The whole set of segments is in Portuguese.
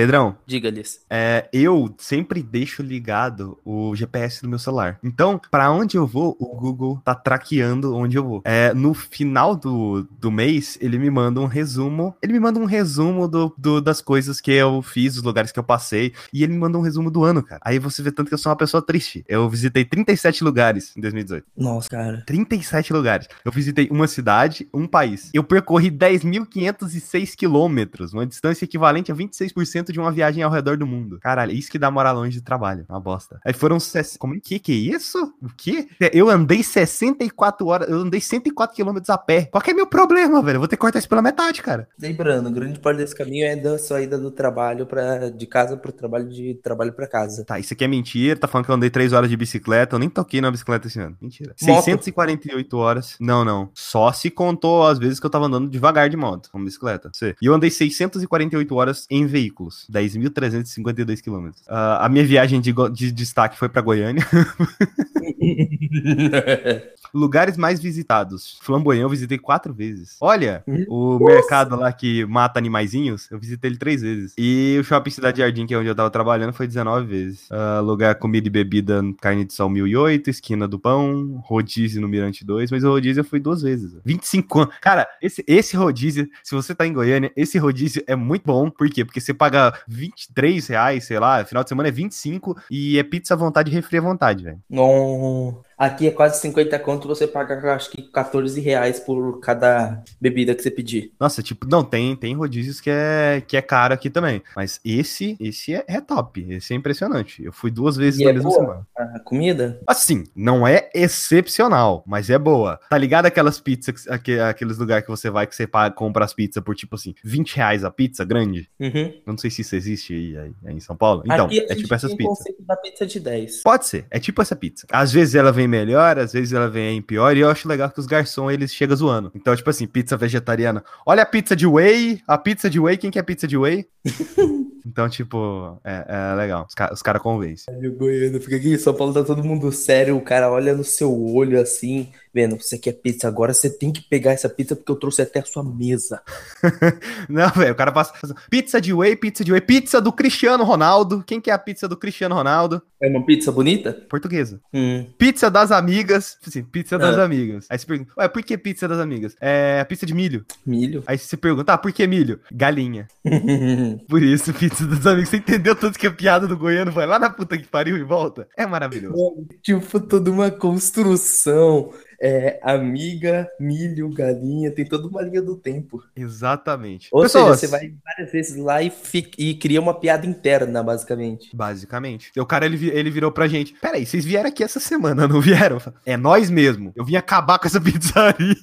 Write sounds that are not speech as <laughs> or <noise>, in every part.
Pedrão, Diga-lhes. é, eu sempre deixo ligado o GPS do meu celular. Então, pra onde eu vou, o Google tá traqueando onde eu vou. É, no final do, do mês, ele me manda um resumo. Ele me manda um resumo do, do- das coisas que eu fiz, os lugares que eu passei. E ele me manda um resumo do ano, cara. Aí você vê tanto que eu sou uma pessoa triste. Eu visitei 37 lugares em 2018. Nossa, cara. 37 lugares. Eu visitei uma cidade, um país. Eu percorri 10.506 quilômetros, uma distância equivalente a 26% de uma viagem ao redor do mundo. Caralho, isso que dá morar longe de trabalho. Uma bosta. Aí foram. ses- Como é que que é isso? O quê? Eu andei 64 horas. Eu andei 104 quilômetros a pé. Qual que é meu problema, velho? Eu vou ter que cortar isso pela metade, cara. Lembrando, grande parte desse caminho é da saída do trabalho para de casa pro trabalho, de trabalho para casa. Tá, isso aqui é mentira. Tá falando que eu andei 3 horas de bicicleta. Eu nem toquei na bicicleta esse ano. Mentira. Moto. 648 horas. Não, não. Só se contou as vezes que eu tava andando devagar de moto, com bicicleta. E eu andei 648 horas em veículos. 10.352 quilômetros. Ah, a minha viagem de, de destaque foi pra Goiânia. <laughs> Lugares mais visitados. Flamboyant eu visitei quatro vezes. Olha, o mercado lá que mata animaizinhos, eu visitei ele três vezes. E o Shopping Cidade Jardim, que é onde eu tava trabalhando, foi 19 vezes. Ah, lugar comida e bebida, carne de sol 1008, esquina do pão, rodízio no Mirante 2, mas o rodízio eu fui duas vezes. 25 anos. Cara, esse, esse rodízio, se você tá em Goiânia, esse rodízio é muito bom. Por quê? Porque você paga 23 reais, sei lá, final de semana é 25 e é pizza à vontade e refri à vontade, velho. Não. Aqui é quase 50 conto, você paga acho que 14 reais por cada bebida que você pedir. Nossa, tipo, não, tem, tem rodízios que é, que é caro aqui também. Mas esse, esse é, é top. Esse é impressionante. Eu fui duas vezes E na é mesma boa? semana. A comida? Assim, não é excepcional, mas é boa. Tá ligado aquelas pizzas, aque- aqueles lugares que você vai que você paga, compra as pizzas por tipo assim, 20 reais a pizza grande? Uhum. Não sei se isso existe aí, aí- aí em São Paulo. Então, Aqui é tipo essas pizzas. da pizza de 10. Pode ser, é tipo essa pizza. Às vezes ela vem melhor, às vezes ela vem pior, e eu acho legal que os garçons eles chegam zoando. Então, tipo assim, pizza vegetariana. Olha a pizza de whey, a pizza de whey, quem quer pizza de whey? <laughs> então, tipo, é, é legal. Os, ca- os caras convencem. E o Goiano fica aqui São Paulo, tá todo mundo sério, o cara olha no seu olho assim, vendo, você quer pizza agora, você tem que pegar essa pizza porque eu trouxe até a sua mesa. <laughs> Não, velho, o cara passa. Pizza de whey, pizza de whey, pizza do Cristiano Ronaldo. Quem quer a pizza do Cristiano Ronaldo? É uma pizza bonita? Portuguesa. Hum. Pizza das amigas. Assim, pizza das Ah. amigas. Aí você pergunta, ué, por que pizza das amigas? É pizza de milho. Milho. Aí você pergunta, ah, por que milho? Galinha. <laughs> Por isso, pizza dos amigos. Você entendeu tanto que a piada do goiano vai lá na puta que pariu e volta? É maravilhoso. tipo, toda uma construção. É, amiga, milho, galinha, tem toda uma linha do tempo. Exatamente. Ou Pessoas, seja, você vai várias vezes lá e, fi- e cria uma piada interna, basicamente. Basicamente. O cara, ele, ele virou pra gente. Peraí, vocês vieram aqui essa semana, não vieram? É nós mesmo. Eu vim acabar com essa <laughs> pizzaria.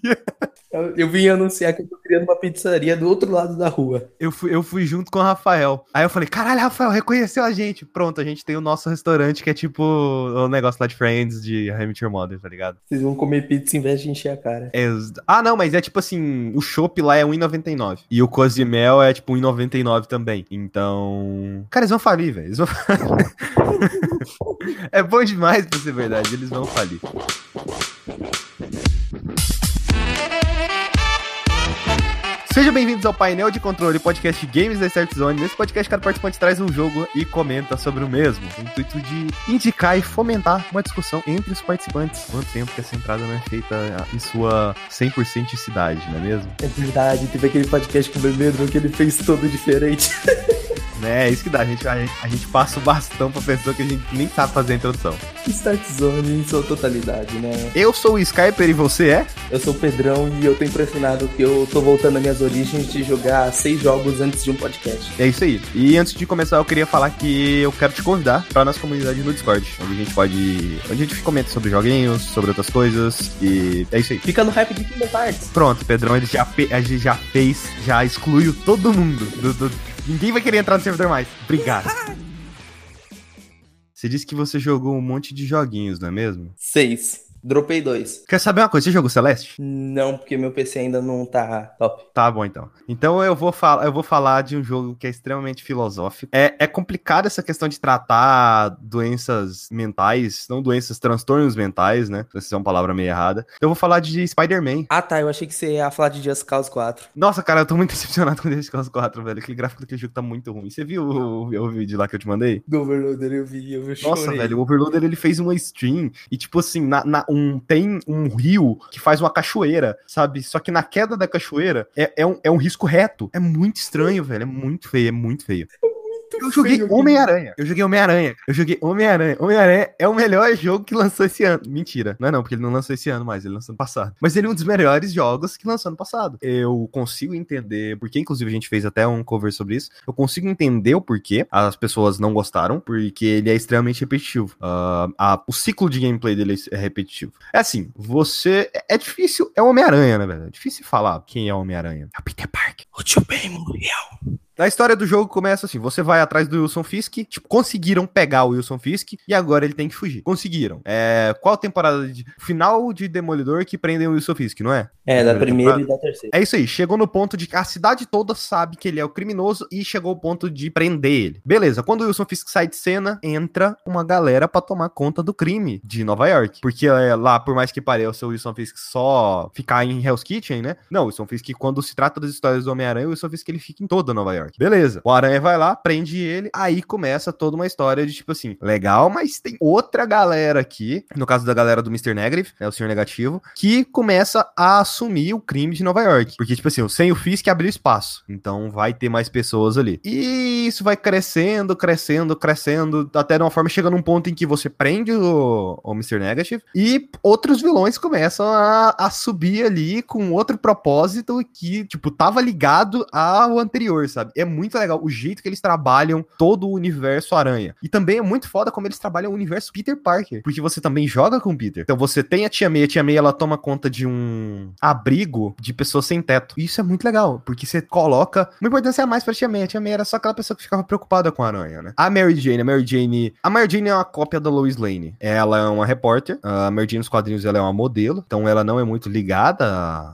Eu, eu vim anunciar que eu tô criando uma pizzaria do outro lado da rua. Eu fui, eu fui junto com o Rafael. Aí eu falei, caralho, Rafael, reconheceu a gente. Pronto, a gente tem o nosso restaurante que é tipo o negócio lá de Friends, de Hamilton Mother, tá ligado? Vocês vão comer pizza em vez de encher a cara. Ex- Ah, não, mas é tipo assim, o chopp lá é 1,99. E o cozimel é tipo 1,99 também. Então. Cara, eles vão falir, velho. Eles vão... <laughs> é bom demais pra ser verdade, eles vão falir. Sejam bem-vindos ao painel de controle podcast Games da Start Zone. Nesse podcast, cada participante traz um jogo e comenta sobre o mesmo. O intuito de indicar e fomentar uma discussão entre os participantes. Quanto tempo que essa entrada não é feita em sua 100% cidade, não é mesmo? É verdade, teve aquele podcast com o Bebedro que ele fez todo diferente. <laughs> É, é isso que dá. A gente, a, gente, a gente passa o bastão pra pessoa que a gente nem sabe fazer a introdução. Start Zone em sua totalidade, né? Eu sou o Skyper e você é? Eu sou o Pedrão e eu tô impressionado que eu tô voltando às minhas origens de jogar seis jogos antes de um podcast. É isso aí. E antes de começar, eu queria falar que eu quero te convidar pra nossa comunidade no Discord, onde a gente pode. onde a gente comenta sobre joguinhos, sobre outras coisas. E é isso aí. Fica no hype de Kingdom Hearts. Pronto, Pedrão, ele já, fe- a gente já fez, já excluiu todo mundo. do- do- Ninguém vai querer entrar no servidor mais. Obrigado. Você disse que você jogou um monte de joguinhos, não é mesmo? Seis. Dropei dois. Quer saber uma coisa? Você jogou Celeste? Não, porque meu PC ainda não tá top. Tá bom, então. Então eu vou, falar, eu vou falar de um jogo que é extremamente filosófico. É, é complicado essa questão de tratar doenças mentais, não doenças, transtornos mentais, né? Essa é uma palavra meio errada. Eu vou falar de Spider-Man. Ah, tá. Eu achei que você ia falar de Just Cause 4. Nossa, cara, eu tô muito <laughs> decepcionado com Just Cause 4, velho. Aquele gráfico daquele jogo tá muito ruim. Você viu o, o vídeo lá que eu te mandei? Do Overloader eu vi, eu vi. Nossa, velho, o Overloader ele fez uma stream e, tipo assim, na, na, um, tem um rio que faz uma cachoeira, sabe? Só que na queda da cachoeira é, é, um, é um risco reto. É muito estranho, velho. É muito feio, é muito feio. Eu joguei Homem-Aranha. Eu joguei Homem-Aranha. Eu joguei Homem-Aranha. Homem-Aranha é o melhor jogo que lançou esse ano. Mentira. Não é não, porque ele não lançou esse ano mais, ele lançou ano passado. Mas ele é um dos melhores jogos que lançou ano passado. Eu consigo entender, porque inclusive a gente fez até um cover sobre isso. Eu consigo entender o porquê as pessoas não gostaram, porque ele é extremamente repetitivo. Uh, a, o ciclo de gameplay dele é repetitivo. É assim, você... É, é difícil... É Homem-Aranha, né, velho? É difícil falar quem é Homem-Aranha. É o Peter Parker. O tio Ben Muriel. A história do jogo começa assim: você vai atrás do Wilson Fisk, tipo, conseguiram pegar o Wilson Fisk e agora ele tem que fugir. Conseguiram. É, qual temporada de. Final de Demolidor que prendem o Wilson Fisk, não é? É, da primeira e da terceira. É isso aí. Chegou no ponto de que a cidade toda sabe que ele é o criminoso e chegou ao ponto de prender ele. Beleza, quando o Wilson Fisk sai de cena, entra uma galera para tomar conta do crime de Nova York. Porque é, lá, por mais que pareça o Wilson Fisk só ficar em Hell's Kitchen, né? Não, o Wilson Fisk, quando se trata das histórias do Homem-Aranha, o Wilson Fisk ele fica em toda Nova York. Beleza. O Aranha vai lá, prende ele, aí começa toda uma história de tipo assim, legal, mas tem outra galera aqui, no caso da galera do Mr. Negative, né, o Senhor Negativo, que começa a assumir o crime de Nova York. Porque, tipo assim, sem o Fisk abriu espaço. Então vai ter mais pessoas ali. E isso vai crescendo, crescendo, crescendo, até de uma forma chega num ponto em que você prende o, o Mr. Negative e outros vilões começam a, a subir ali com outro propósito que, tipo, tava ligado ao anterior, sabe? é muito legal o jeito que eles trabalham todo o universo Aranha. E também é muito foda como eles trabalham o universo Peter Parker, porque você também joga com o Peter. Então você tem a Tia May, a Tia May ela toma conta de um abrigo de pessoas sem teto. E isso é muito legal, porque você coloca uma importância a mais pra Tia May. A Tia May era só aquela pessoa que ficava preocupada com a Aranha, né? A Mary Jane, a Mary Jane... A Mary Jane é uma cópia da Lois Lane. Ela é uma repórter, a Mary Jane nos quadrinhos ela é uma modelo, então ela não é muito ligada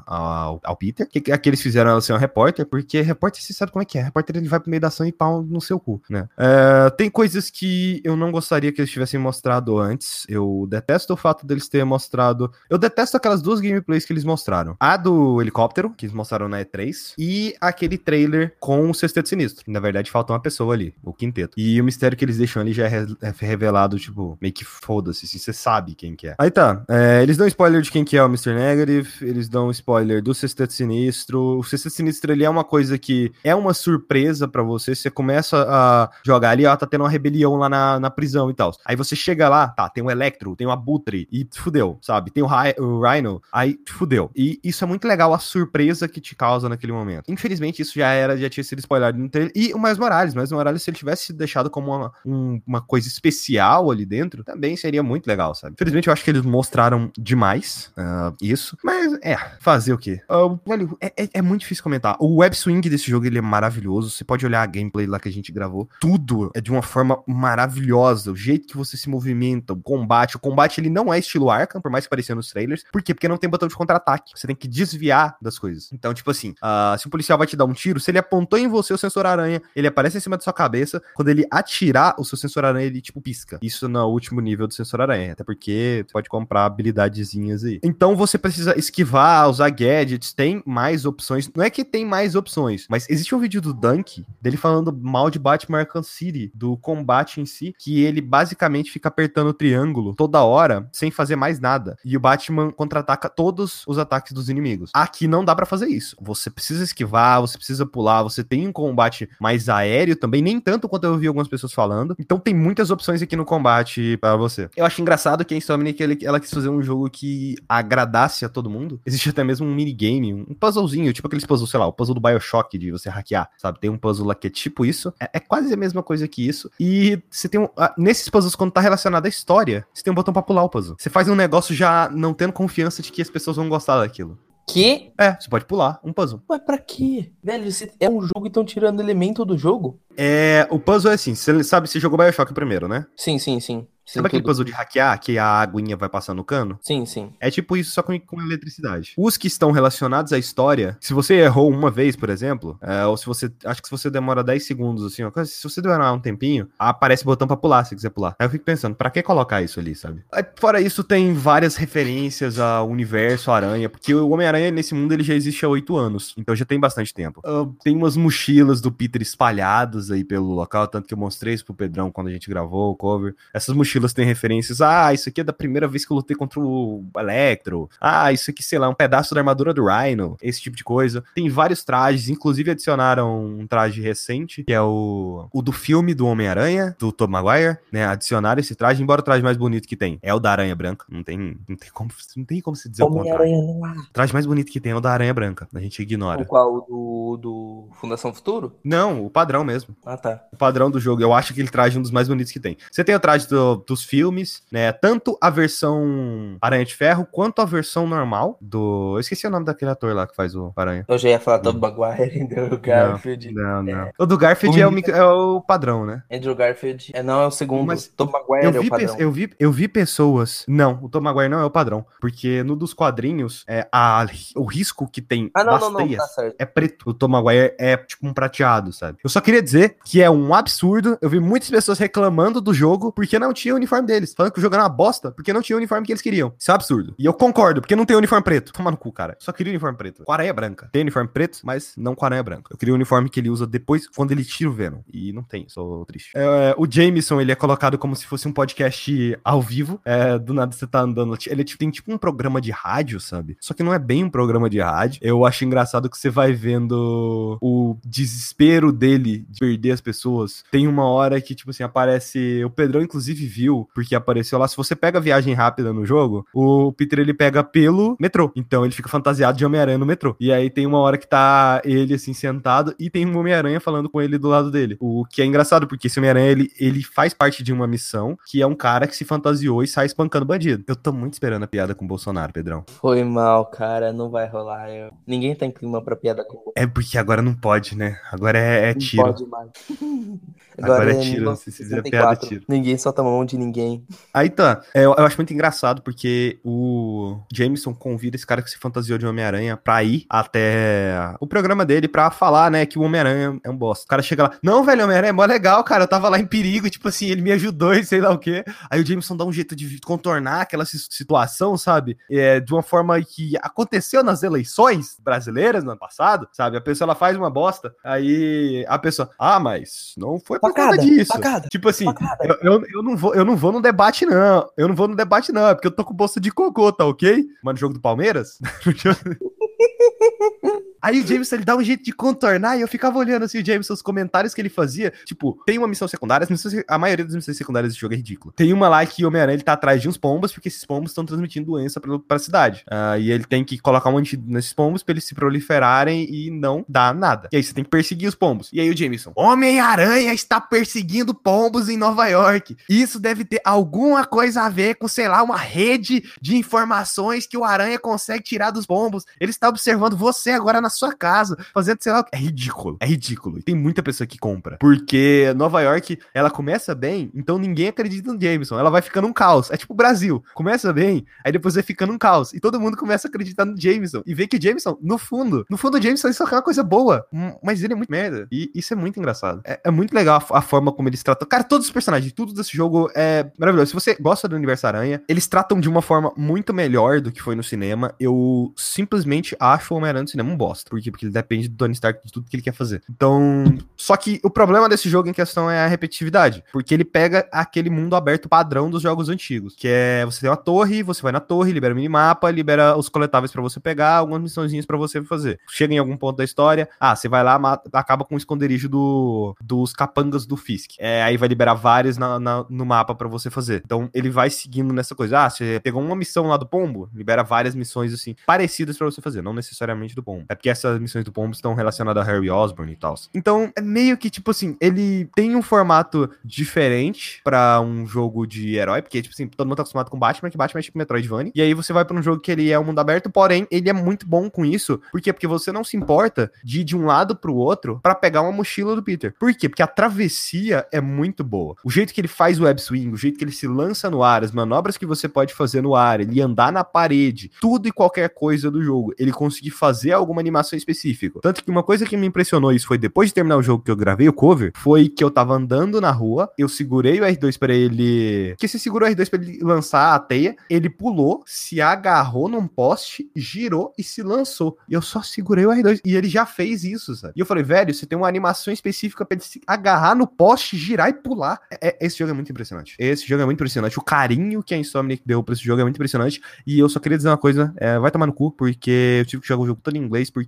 ao, ao Peter. Que, que eles fizeram ela ser uma repórter, porque repórter você sabe como é que é repórter ele vai pro meio da ação e pau no seu cu, né? É, tem coisas que eu não gostaria que eles tivessem mostrado antes. Eu detesto o fato deles terem mostrado. Eu detesto aquelas duas gameplays que eles mostraram: a do helicóptero, que eles mostraram na E3, e aquele trailer com o Sexteto Sinistro. Na verdade, falta uma pessoa ali, o quinteto. E o mistério que eles deixam ali já é, é revelado, tipo, meio que foda-se, assim, você sabe quem que é. Aí tá, é, eles dão spoiler de quem que é o Mr. Negative, eles dão spoiler do Sexteto Sinistro. O Sexteto Sinistro, ele é uma coisa que é uma surpresa para você, você começa a jogar ali, ó, tá tendo uma rebelião lá na, na prisão e tal. Aí você chega lá, tá, tem um Electro, tem um Abutre, e fudeu, sabe? Tem o, o Rhino, aí fudeu. E isso é muito legal, a surpresa que te causa naquele momento. Infelizmente, isso já era, já tinha sido spoilado no trailer. E o Mais Morales, Mais Morales, se ele tivesse deixado como uma, um, uma coisa especial ali dentro, também seria muito legal, sabe? Infelizmente, eu acho que eles mostraram demais uh, isso. Mas, é, fazer o quê? Uh, velho, é, é, é, muito difícil comentar. O web swing desse jogo, ele é maravilhoso. Você pode olhar a gameplay lá que a gente gravou. Tudo é de uma forma maravilhosa. O jeito que você se movimenta, o combate. O combate ele não é estilo Arkham, por mais que parecia nos trailers. Por quê? Porque não tem botão de contra-ataque. Você tem que desviar das coisas. Então, tipo assim, uh, se o policial vai te dar um tiro, se ele apontou em você o sensor aranha, ele aparece em cima da sua cabeça. Quando ele atirar, o seu sensor aranha, ele tipo pisca. Isso no último nível do sensor aranha. Até porque você pode comprar habilidadezinhas aí. Então você precisa esquivar, usar gadgets. Tem mais opções. Não é que tem mais opções, mas existe um vídeo do Dunk, dele falando mal de Batman Arkham City, do combate em si, que ele basicamente fica apertando o triângulo toda hora, sem fazer mais nada. E o Batman contra-ataca todos os ataques dos inimigos. Aqui não dá para fazer isso. Você precisa esquivar, você precisa pular, você tem um combate mais aéreo também, nem tanto quanto eu ouvi algumas pessoas falando. Então tem muitas opções aqui no combate para você. Eu acho engraçado que a Insomniac ele, ela quis fazer um jogo que agradasse a todo mundo. Existe até mesmo um minigame, um puzzlezinho, tipo aqueles puzzles, sei lá, o puzzle do BioShock de você hackear, sabe? Tem um puzzle lá que é tipo isso. É, é quase a mesma coisa que isso. E você tem um. Nesses puzzles, quando tá relacionado à história, você tem um botão pra pular o puzzle. Você faz um negócio já não tendo confiança de que as pessoas vão gostar daquilo. Que? É, você pode pular um puzzle. Mas pra quê? Velho, é um jogo e estão tirando elemento do jogo? É, o puzzle é assim, você sabe, você jogou Bioshock primeiro, né? Sim, sim, sim. Sim, Sabe aquele puzzle de hackear, que a aguinha vai passando no cano? Sim, sim. É tipo isso, só com, com eletricidade. Os que estão relacionados à história, se você errou uma vez, por exemplo, é, ou se você. Acho que se você demora 10 segundos, assim, se você demorar um tempinho, aparece o botão pra pular, se quiser pular. Aí eu fico pensando, pra que colocar isso ali, sabe? Aí, fora isso, tem várias referências ao universo Aranha, porque o Homem-Aranha nesse mundo ele já existe há 8 anos, então já tem bastante tempo. Ah, tem umas mochilas do Peter espalhadas aí pelo local, tanto que eu mostrei isso pro Pedrão quando a gente gravou o cover. Essas mochilas têm referências. Ah, isso aqui é da primeira vez que eu lutei contra o Electro. Ah, isso aqui, sei lá, um pedaço da armadura do Rhino. Esse tipo de coisa. Tem vários trajes, inclusive adicionaram um traje recente, que é o, o do filme do Homem-Aranha, do Tom Maguire, né? Adicionaram esse traje, embora o traje mais bonito que tem é o da Aranha Branca. Não tem, não tem, como, não tem como se dizer o contrário. Homem-Aranha não há. O traje mais bonito que tem é o da Aranha Branca. A gente ignora. O qual? O do, do Fundação Futuro? Não, o padrão mesmo. Ah, tá. o padrão do jogo. Eu acho que ele traz um dos mais bonitos que tem. Você tem o traje do- dos filmes, né? Tanto a versão Aranha de Ferro quanto a versão normal do. Eu esqueci o nome daquele ator lá que faz o Aranha. Eu já ia falar Tom Maguire, <laughs> do Garfield. Não, não. O do Garfield é o, é o padrão, né? Andrew Garfield. É, não, é o segundo. Mas Tom Maguire Eu é vi, o padrão. eu, vi, eu vi pessoas. Não, o Tom Maguire não é o padrão. Porque no dos quadrinhos, é, a, o risco que tem Ah, não, das não, não, teias tá certo. é preto. O Tom Maguire é tipo um prateado, sabe? Eu só queria dizer que é um absurdo. Eu vi muitas pessoas reclamando do jogo porque não tinha o uniforme deles. Falando que o jogo era uma bosta porque não tinha o uniforme que eles queriam. Isso é um absurdo. E eu concordo, porque não tem uniforme preto. Toma no cu, cara. Só queria uniforme preto. Com aranha branca. Tem uniforme preto, mas não com aranha branca. Eu queria o uniforme que ele usa depois, quando ele tira o Venom. E não tem, sou triste. É, o Jameson, ele é colocado como se fosse um podcast ao vivo. É, do nada você tá andando. Ele é tipo- tem tipo um programa de rádio, sabe? Só que não é bem um programa de rádio. Eu acho engraçado que você vai vendo o desespero dele de perder as pessoas. Tem uma hora que, tipo assim, aparece. O Pedrão, inclusive, viu, porque apareceu lá. Se você pega a viagem rápida no jogo, o Peter ele pega pelo metrô. Então ele fica fantasiado de Homem-Aranha no metrô. E aí tem uma hora que tá ele assim sentado e tem um Homem-Aranha falando com ele do lado dele. O que é engraçado, porque esse Homem-Aranha ele, ele faz parte de uma missão que é um cara que se fantasiou e sai espancando bandido. Eu tô muito esperando a piada com o Bolsonaro, Pedrão. Foi mal, cara. Não vai rolar. Eu- Ninguém tem clima pra piada com É porque agora não pode, né? Agora é, é Não tiro. pode mais. <laughs> Agora é tiro, se fizer piada, é tiro. Ninguém solta a mão de ninguém. Aí tá. É, eu, eu acho muito engraçado porque o Jameson convida esse cara que se fantasiou de Homem-Aranha pra ir até o programa dele pra falar, né, que o Homem-Aranha é um bosta. O cara chega lá, não, velho, Homem-Aranha é mó legal, cara. Eu tava lá em perigo, tipo assim, ele me ajudou e sei lá o quê. Aí o Jameson dá um jeito de contornar aquela si- situação, sabe? É, de uma forma que aconteceu nas eleições brasileiras no ano passado, sabe? A pessoa ela faz uma bosta, aí a pessoa, ah, mas não foi por Facada, conta disso. facada, tipo assim, facada. eu, eu não vou, eu não vou no debate, não. Eu não vou no debate, não. É porque eu tô com bolsa de cocô, tá ok? Mas no jogo do Palmeiras? <laughs> <laughs> Aí o Jameson ele dá um jeito de contornar e eu ficava olhando assim o Jameson, os comentários que ele fazia. Tipo, tem uma missão secundária, a maioria das missões secundárias desse jogo é ridículo. Tem uma lá que o Homem-Aranha ele tá atrás de uns pombos, porque esses pombos estão transmitindo doença pra, pra cidade. Ah, e ele tem que colocar um antídoto nesses pombos pra eles se proliferarem e não dar nada. E aí você tem que perseguir os pombos. E aí o Jameson, Homem-Aranha está perseguindo pombos em Nova York. Isso deve ter alguma coisa a ver com, sei lá, uma rede de informações que o Aranha consegue tirar dos pombos. Ele está observando você agora na sua casa, fazendo, sei lá, o que. É ridículo. É ridículo. E tem muita pessoa que compra. Porque Nova York, ela começa bem, então ninguém acredita no Jameson. Ela vai ficando um caos. É tipo o Brasil. Começa bem, aí depois vai ficando um caos. E todo mundo começa a acreditar no Jameson. E vê que o Jameson, no fundo, no fundo, o Jameson é uma coisa boa. Mas ele é muito merda. E isso é muito engraçado. É, é muito legal a, a forma como eles tratam. Cara, todos os personagens, tudo desse jogo é maravilhoso. Se você gosta do Universo Aranha, eles tratam de uma forma muito melhor do que foi no cinema. Eu simplesmente acho o Homem-Aranha no cinema um bosta. Porque ele depende do Tony Stark de tudo que ele quer fazer. Então. Só que o problema desse jogo em questão é a repetitividade. Porque ele pega aquele mundo aberto padrão dos jogos antigos. Que é você tem uma torre, você vai na torre, libera o minimapa, libera os coletáveis pra você pegar, algumas missãozinhas pra você fazer. Chega em algum ponto da história, ah, você vai lá, mata- acaba com o esconderijo do, dos capangas do Fisk. É, aí vai liberar vários na- na- no mapa pra você fazer. Então ele vai seguindo nessa coisa. Ah, você pegou uma missão lá do pombo, libera várias missões assim, parecidas pra você fazer, não necessariamente do pombo. É porque essas missões do pombo estão relacionadas a Harry Osborn e tal. Então, é meio que, tipo assim, ele tem um formato diferente para um jogo de herói, porque, tipo assim, todo mundo tá acostumado com Batman, que Batman é tipo Metroidvania. E aí você vai para um jogo que ele é um mundo aberto, porém, ele é muito bom com isso. Por quê? Porque você não se importa de ir de um lado pro outro para pegar uma mochila do Peter. Por quê? Porque a travessia é muito boa. O jeito que ele faz o web swing, o jeito que ele se lança no ar, as manobras que você pode fazer no ar, ele andar na parede, tudo e qualquer coisa do jogo, ele conseguir fazer alguma animação específica. Tanto que uma coisa que me impressionou isso foi depois de terminar o jogo que eu gravei o cover, foi que eu tava andando na rua, eu segurei o R2 para ele, que você segurou o R2 para ele lançar a teia, ele pulou, se agarrou num poste, girou e se lançou. E eu só segurei o R2 e ele já fez isso, sabe? E eu falei, velho, você tem uma animação específica para ele se agarrar no poste, girar e pular. É, é, esse jogo é muito impressionante. Esse jogo é muito impressionante. O carinho que a Insomniac deu pra esse jogo é muito impressionante. E eu só queria dizer uma coisa: é, vai tomar no cu, porque eu tive que jogar o jogo todo em inglês, porque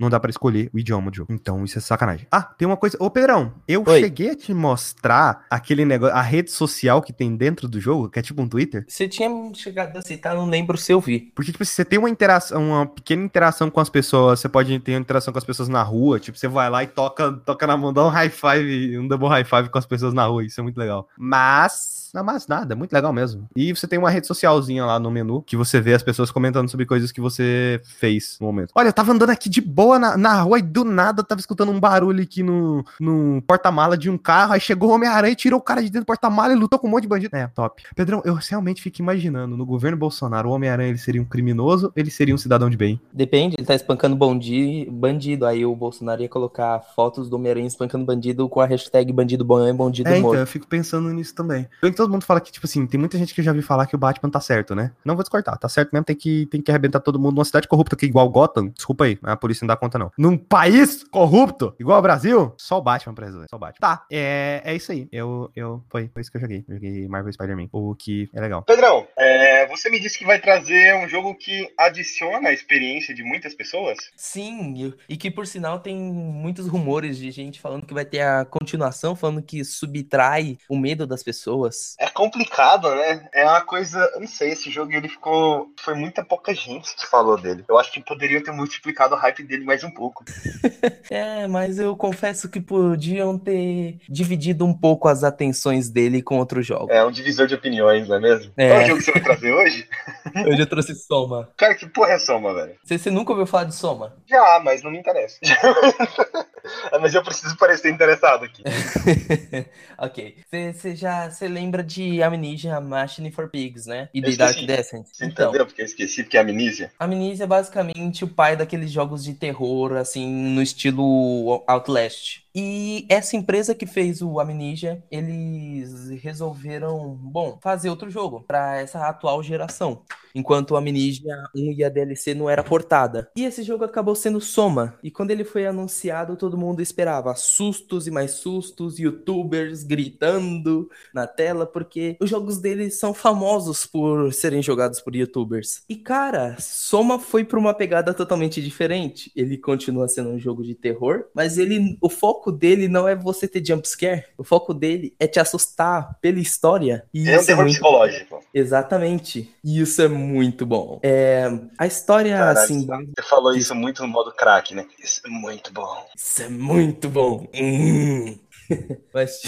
não dá para escolher o idioma do jogo. Então, isso é sacanagem. Ah, tem uma coisa. Ô, Pedrão, eu Oi. cheguei a te mostrar aquele negócio, a rede social que tem dentro do jogo, que é tipo um Twitter. Você tinha chegado a citar, não lembro se eu vi. Porque, tipo, você tem uma interação, uma pequena interação com as pessoas, você pode ter uma interação com as pessoas na rua, tipo, você vai lá e toca, toca na mão, dá um high five, um double high five com as pessoas na rua, isso é muito legal. Mas não, mas nada, é muito legal mesmo. E você tem uma rede socialzinha lá no menu que você vê as pessoas comentando sobre coisas que você fez no momento. Olha, eu tava andando aqui de boa na, na rua e do nada eu tava escutando um barulho aqui no, no porta-mala de um carro. Aí chegou o Homem-Aranha, tirou o cara de dentro do porta-mala e lutou com um monte de bandido. É, top. Pedrão, eu realmente fico imaginando no governo Bolsonaro, o Homem-Aranha ele seria um criminoso ele seria um cidadão de bem? Depende, ele tá espancando bandido. Aí o Bolsonaro ia colocar fotos do Homem-Aranha espancando bandido com a hashtag bandido bom e bandido é, morto. Então, eu fico pensando nisso também. Eu todo mundo fala que, tipo assim, tem muita gente que eu já vi falar que o Batman tá certo, né? Não vou descortar, tá certo mesmo, tem que, tem que arrebentar todo mundo numa cidade corrupta que é igual Gotham. Desculpa aí, a polícia não dá conta, não. Num país corrupto, igual o Brasil, só o Batman pra resolver. Só o Batman. Tá, é, é isso aí. Eu, eu, foi, foi isso que eu joguei. Eu joguei Marvel Spider-Man, o que é legal. Pedrão, é, você me disse que vai trazer um jogo que adiciona a experiência de muitas pessoas? Sim, e que por sinal tem muitos rumores de gente falando que vai ter a continuação, falando que subtrai o medo das pessoas. É complicado né? É uma coisa. Eu não sei, esse jogo ele ficou. Foi muita pouca gente que falou dele. Eu acho que poderia ter multiplicado o hype dele mais um pouco. <laughs> é, mas eu confesso que podiam ter dividido um pouco as atenções dele com outros jogos. É um divisor de opiniões, não é mesmo? É. Qual é o jogo que você vai trazer hoje? <laughs> hoje eu trouxe Soma. Cara, que porra é Soma, velho? Você, você nunca ouviu falar de Soma? Já, mas não me interessa. <laughs> mas eu preciso parecer interessado aqui. ok. Você já você lembra de Amnesia Machine for Pigs, né? E de Dark Descent. Você então, entendeu porque eu esqueci, porque é Amnesia? Amnesia é basicamente o pai daqueles jogos de terror, assim, no estilo Outlast. E essa empresa que fez o Amnesia, eles resolveram, bom, fazer outro jogo para essa atual geração. Enquanto o Amnesia 1 e a DLC não era portada. E esse jogo acabou sendo Soma. E quando ele foi anunciado, todo mundo esperava sustos e mais sustos, youtubers gritando na tela, porque os jogos deles são famosos por serem jogados por youtubers. E cara, Soma foi para uma pegada totalmente diferente. Ele continua sendo um jogo de terror, mas ele o foco foco dele não é você ter jumpscare, o foco dele é te assustar pela história. E é um terror é muito... psicológico. Exatamente. E isso é muito bom. É... A história, Caralho, assim. Você falou isso muito no modo crack, né? Isso é muito bom. Isso é muito bom. Hum. <laughs> Mas,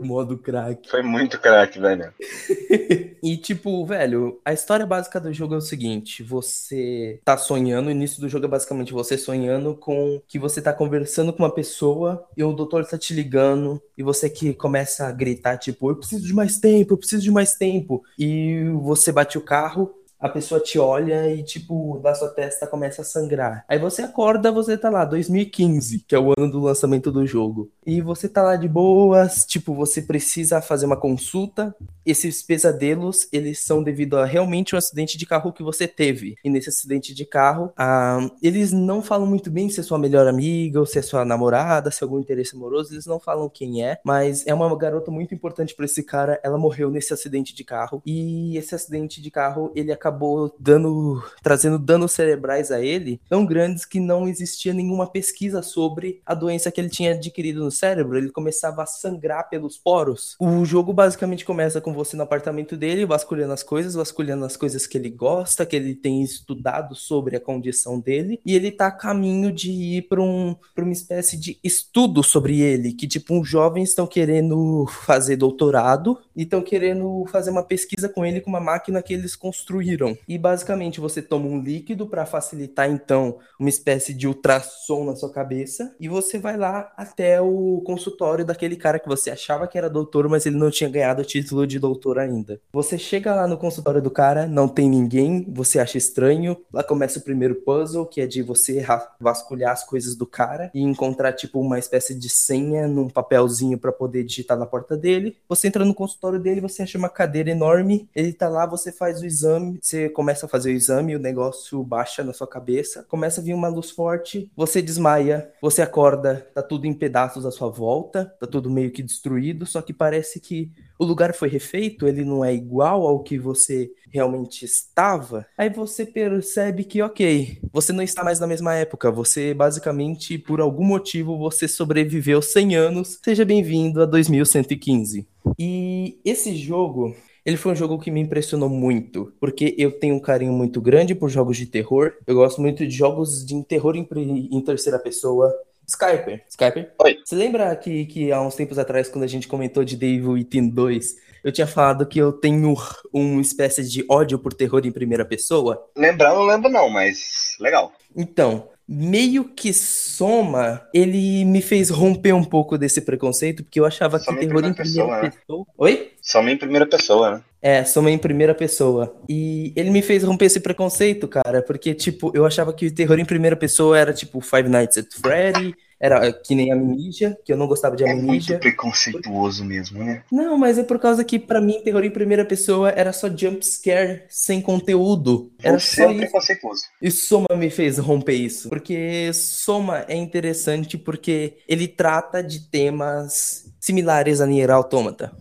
modo crack. Foi muito crack, velho. <laughs> e, tipo, velho, a história básica do jogo é o seguinte: você tá sonhando, o início do jogo é basicamente você sonhando com que você tá conversando com uma pessoa e o doutor tá te ligando e você que começa a gritar, tipo, eu preciso de mais tempo, eu preciso de mais tempo. E você bate o carro a pessoa te olha e, tipo, da sua testa começa a sangrar. Aí você acorda, você tá lá, 2015, que é o ano do lançamento do jogo. E você tá lá de boas, tipo, você precisa fazer uma consulta. Esses pesadelos, eles são devido a realmente um acidente de carro que você teve. E nesse acidente de carro, ah, eles não falam muito bem se é sua melhor amiga ou se é sua namorada, se é algum interesse amoroso, eles não falam quem é, mas é uma garota muito importante para esse cara. Ela morreu nesse acidente de carro. E esse acidente de carro, ele acabou acabou dando, trazendo danos cerebrais a ele tão grandes que não existia nenhuma pesquisa sobre a doença que ele tinha adquirido no cérebro. Ele começava a sangrar pelos poros. O jogo basicamente começa com você no apartamento dele, vasculhando as coisas, vasculhando as coisas que ele gosta, que ele tem estudado sobre a condição dele, e ele tá a caminho de ir para um, uma espécie de estudo sobre ele, que tipo, uns jovens estão querendo fazer doutorado e estão querendo fazer uma pesquisa com ele com uma máquina que eles construíram. E basicamente você toma um líquido para facilitar então uma espécie de ultrassom na sua cabeça e você vai lá até o consultório daquele cara que você achava que era doutor, mas ele não tinha ganhado o título de doutor ainda. Você chega lá no consultório do cara, não tem ninguém, você acha estranho. Lá começa o primeiro puzzle, que é de você vasculhar as coisas do cara e encontrar tipo uma espécie de senha num papelzinho para poder digitar na porta dele. Você entra no consultório dele, você acha uma cadeira enorme, ele tá lá, você faz o exame, você começa a fazer o exame, o negócio baixa na sua cabeça, começa a vir uma luz forte, você desmaia, você acorda, tá tudo em pedaços à sua volta, tá tudo meio que destruído, só que parece que o lugar foi refeito, ele não é igual ao que você realmente estava. Aí você percebe que, ok, você não está mais na mesma época, você basicamente, por algum motivo, você sobreviveu 100 anos. Seja bem-vindo a 2115. E esse jogo, ele foi um jogo que me impressionou muito, porque eu tenho um carinho muito grande por jogos de terror. Eu gosto muito de jogos de terror em, em terceira pessoa. Skyper. Skyper? Oi. Você lembra que, que há uns tempos atrás, quando a gente comentou de Devil Within 2, eu tinha falado que eu tenho uma espécie de ódio por terror em primeira pessoa? Lembrar, não lembro não, mas legal. Então, meio que soma, ele me fez romper um pouco desse preconceito, porque eu achava Soma que em terror em primeira primeira pessoa, né? pessoa. Oi? Só em primeira pessoa, né? É, soma em primeira pessoa. E ele me fez romper esse preconceito, cara, porque, tipo, eu achava que o terror em primeira pessoa era, tipo, Five Nights at Freddy, era é, que nem Amnesia, que eu não gostava de É muito Amnesia. preconceituoso mesmo, né? Não, mas é por causa que, pra mim, terror em primeira pessoa era só jump scare sem conteúdo. Era Você só é preconceituoso. E Soma me fez romper isso. Porque Soma é interessante porque ele trata de temas similares a Nier Automata.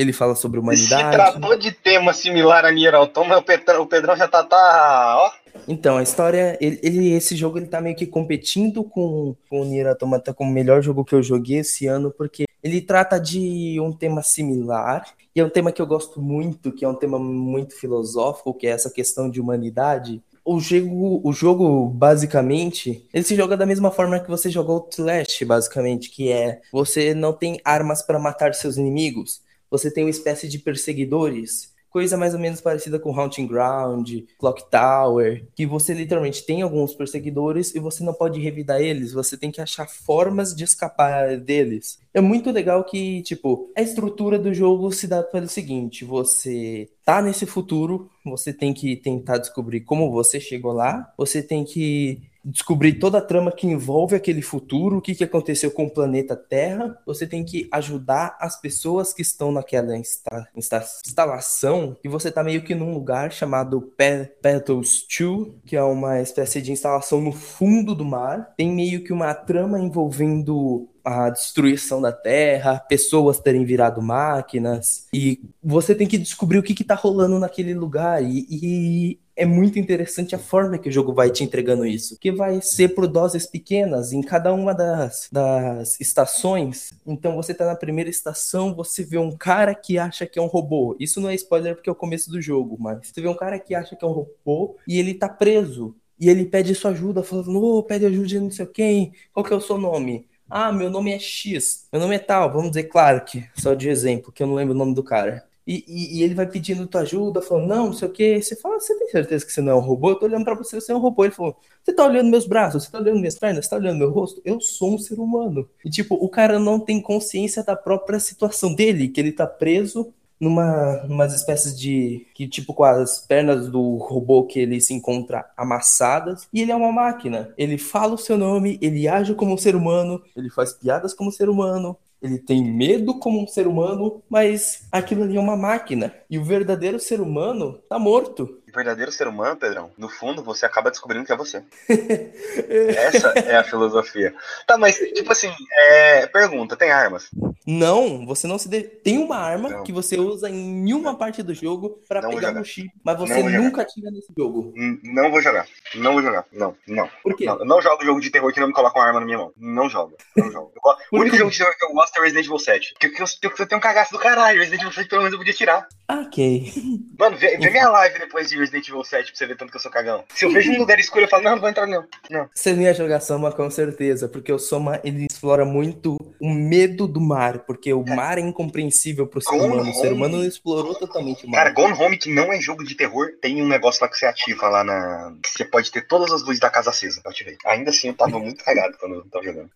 Ele fala sobre Se humanidade. tratou de tema similar a Nier Automata, o Pedrão, o Pedrão já tá, tá, ó. Então, a história, ele, ele- esse jogo ele tá meio que competindo com, com o Nier Automata como o melhor jogo que eu joguei esse ano, porque ele trata de um tema similar, e é um tema que eu gosto muito, que é um tema muito filosófico, que é essa questão de humanidade. O jogo, o jogo, basicamente, ele se joga da mesma forma que você jogou Outlast, basicamente, que é você não tem armas para matar seus inimigos, você tem uma espécie de perseguidores, coisa mais ou menos parecida com Haunting Ground, Clock Tower, que você literalmente tem alguns perseguidores e você não pode revidar eles, você tem que achar formas de escapar deles. É muito legal que, tipo, a estrutura do jogo se dá pelo seguinte: você tá nesse futuro, você tem que tentar descobrir como você chegou lá, você tem que descobrir toda a trama que envolve aquele futuro, o que, que aconteceu com o planeta Terra. Você tem que ajudar as pessoas que estão naquela insta- insta- instalação, e você tá meio que num lugar chamado Pe- Petals 2, que é uma espécie de instalação no fundo do mar. Tem meio que uma trama envolvendo a destruição da Terra, pessoas terem virado máquinas, e você tem que descobrir o que, que tá rolando naquele lugar. E, e é muito interessante a forma que o jogo vai te entregando isso, que vai ser por doses pequenas em cada uma das, das estações. Então você tá na primeira estação, você vê um cara que acha que é um robô. Isso não é spoiler porque é o começo do jogo, mas você vê um cara que acha que é um robô e ele tá preso. E ele pede sua ajuda, falando, ô, pede ajuda de não sei quem, qual que é o seu nome? Ah, meu nome é X, meu nome é tal, vamos dizer Clark, só de exemplo, que eu não lembro o nome do cara. E, e- e ele vai pedindo tua ajuda, falando, não, não sei o que. Você fala, você tem certeza que você não é um robô? Eu tô olhando pra você, você é um robô. Ele falou, você tá olhando meus braços, você tá olhando minhas pernas, você tá olhando meu rosto? Eu sou um ser humano. E tipo, o cara não tem consciência da própria situação dele, que ele tá preso numa umas espécies de que tipo com as pernas do robô que ele se encontra amassadas e ele é uma máquina. Ele fala o seu nome, ele age como um ser humano, ele faz piadas como um ser humano, ele tem medo como um ser humano, mas aquilo ali é uma máquina e o verdadeiro ser humano tá morto. Verdadeiro ser humano, Pedrão, no fundo, você acaba descobrindo que é você. <laughs> Essa é a filosofia. Tá, mas, tipo assim, é... pergunta, tem armas? Não, você não se de... tem uma arma Não. que você usa em nenhuma parte do jogo vou pegar no chip, mas você nunca tira nesse jogo. Não vou jogar. Não vou jogar. Não, não. Por quê? Não, não jogo jogo de terror que não me coloca uma arma na minha mão. Não jogo. Não jogo. O único jogo de terror que eu gosto é Resident Evil 7. Porque eu, eu, eu tenho um cagaço do caralho. Resident Evil 7 pelo menos eu podia tirar. Ok. Mano, vê, vê minha live depois de Resident Evil 7 pra você ver tanto que eu sou cagão. Se eu vejo um lugar escuro, eu falo, não, não vou entrar não. Não. Você não ia jogar Soma com certeza, porque o Soma ele explora muito o medo do mar, porque o mar é incompreensível pro ser Gone humano. O ser Home. humano não explorou totalmente o mar. Cara, Gone Home, que não é jogo de terror, tem um negócio lá que você ativa lá na. você pode ter todas as luzes da casa acesa. Eu ativei. Ainda assim, eu tava <laughs> muito cagado quando eu tava jogando.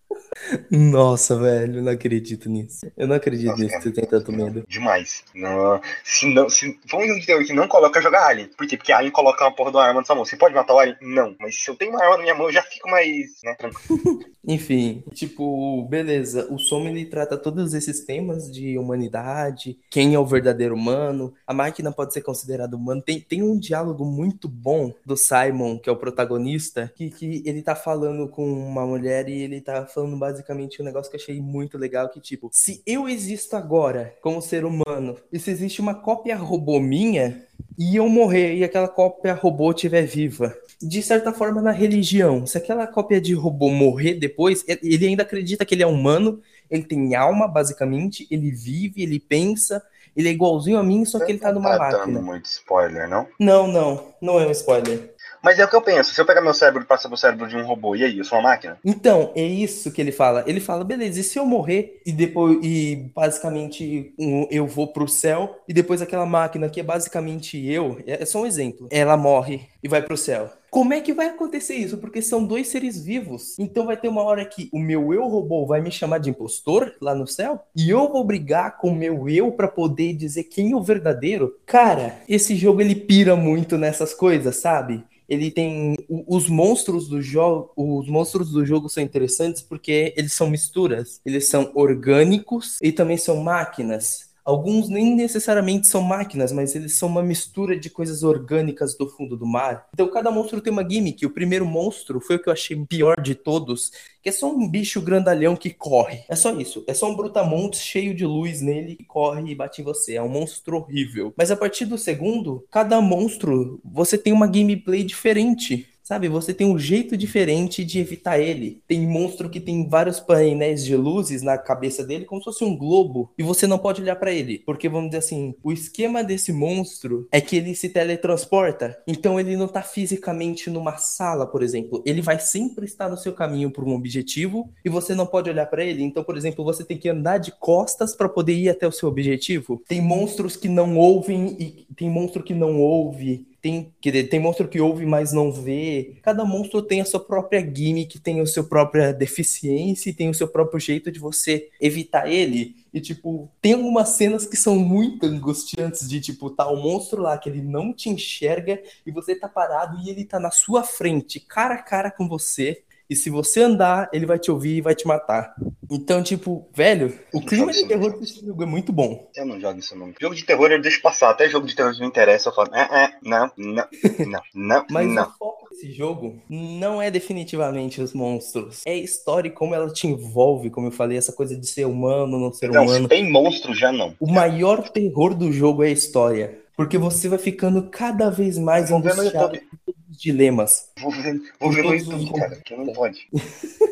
Nossa, velho, eu não acredito nisso. Eu não acredito Nossa, nisso cara, que você tem tanto medo. Demais. Não, se não, se for um jogo de terror que não coloca jogar Alien. Por quê? Porque Alien coloca uma porra de uma arma na sua mão. Você pode matar o Alien? Não. Mas se eu tenho uma arma na minha mão, eu já fico mais. Né, tranquilo. <laughs> Enfim, tipo, beleza. O Soma ele trata todos esses temas de humanidade, quem é o verdadeiro humano, a máquina pode ser considerada humana. Tem, tem um diálogo muito bom do Simon, que é o protagonista, que, que ele tá falando com uma mulher e ele tá falando basicamente um negócio que eu achei muito legal, que tipo, se eu existo agora como ser humano, e se existe uma cópia robô minha, e eu morrer e aquela cópia robô estiver viva. De certa forma, na religião, se aquela cópia de robô morrer depois, ele ainda acredita que ele é humano, ele tem alma, basicamente, ele vive, ele pensa, ele é igualzinho a mim, só que ele tá numa tá máquina. muito spoiler, não? Não, não, não é um spoiler. Mas é o que eu penso. Se eu pegar meu cérebro e passar pro cérebro de um robô, e aí, eu sou uma máquina? Então, é isso que ele fala. Ele fala, beleza, e se eu morrer e depois, e basicamente um, eu vou pro céu, e depois aquela máquina que é basicamente eu, é é só um exemplo, ela morre e vai pro céu. Como é que vai acontecer isso? Porque são dois seres vivos. Então vai ter uma hora que o meu eu robô vai me chamar de impostor lá no céu e eu vou brigar com o meu eu pra poder dizer quem é o verdadeiro. Cara, esse jogo ele pira muito nessas coisas, sabe? Ele tem os monstros do jogo, os monstros do jogo são interessantes porque eles são misturas, eles são orgânicos e também são máquinas. Alguns nem necessariamente são máquinas, mas eles são uma mistura de coisas orgânicas do fundo do mar. Então cada monstro tem uma gimmick. O primeiro monstro foi o que eu achei pior de todos, que é só um bicho grandalhão que corre. É só isso. É só um brutamontes cheio de luz nele que corre e bate em você. É um monstro horrível. Mas a partir do segundo, cada monstro você tem uma gameplay diferente. Sabe, você tem um jeito diferente de evitar ele. Tem monstro que tem vários painéis de luzes na cabeça dele, como se fosse um globo, e você não pode olhar pra ele, porque vamos dizer assim, o esquema desse monstro é que ele se teletransporta, então ele não tá fisicamente numa sala, por exemplo. Ele vai sempre estar no seu caminho por um objetivo e você não pode olhar pra ele. Então, por exemplo, você tem que andar de costas pra poder ir até o seu objetivo. Tem monstros que não ouvem e tem monstro que não ouve. Tem, tem monstro que ouve, mas não vê. Cada monstro tem a sua própria gimmick, tem a sua própria deficiência e tem o seu próprio jeito de você evitar ele. E, tipo, tem algumas cenas que são muito angustiantes de, tipo, tá o monstro lá que ele não te enxerga e você tá parado e ele tá na sua frente, cara a cara com você. E se você andar, ele vai te ouvir e vai te matar. Então, tipo, velho, o clima de terror desse jogo é muito bom. Eu não jogo isso não. Jogo de terror eu deixo passar. Até jogo de terror que me interessa, eu falo, é, é, não, não, não, não, <laughs> Mas não. o foco desse jogo não é definitivamente os monstros. É a história e como ela te envolve, como eu falei, essa coisa de ser humano, não ser Não, se humano. tem monstro, já não. O maior terror do jogo é a história. Porque você vai ficando cada vez mais angustiado Dilemas. Vou ver, vou ver YouTube, os- cara, que não pode. <laughs>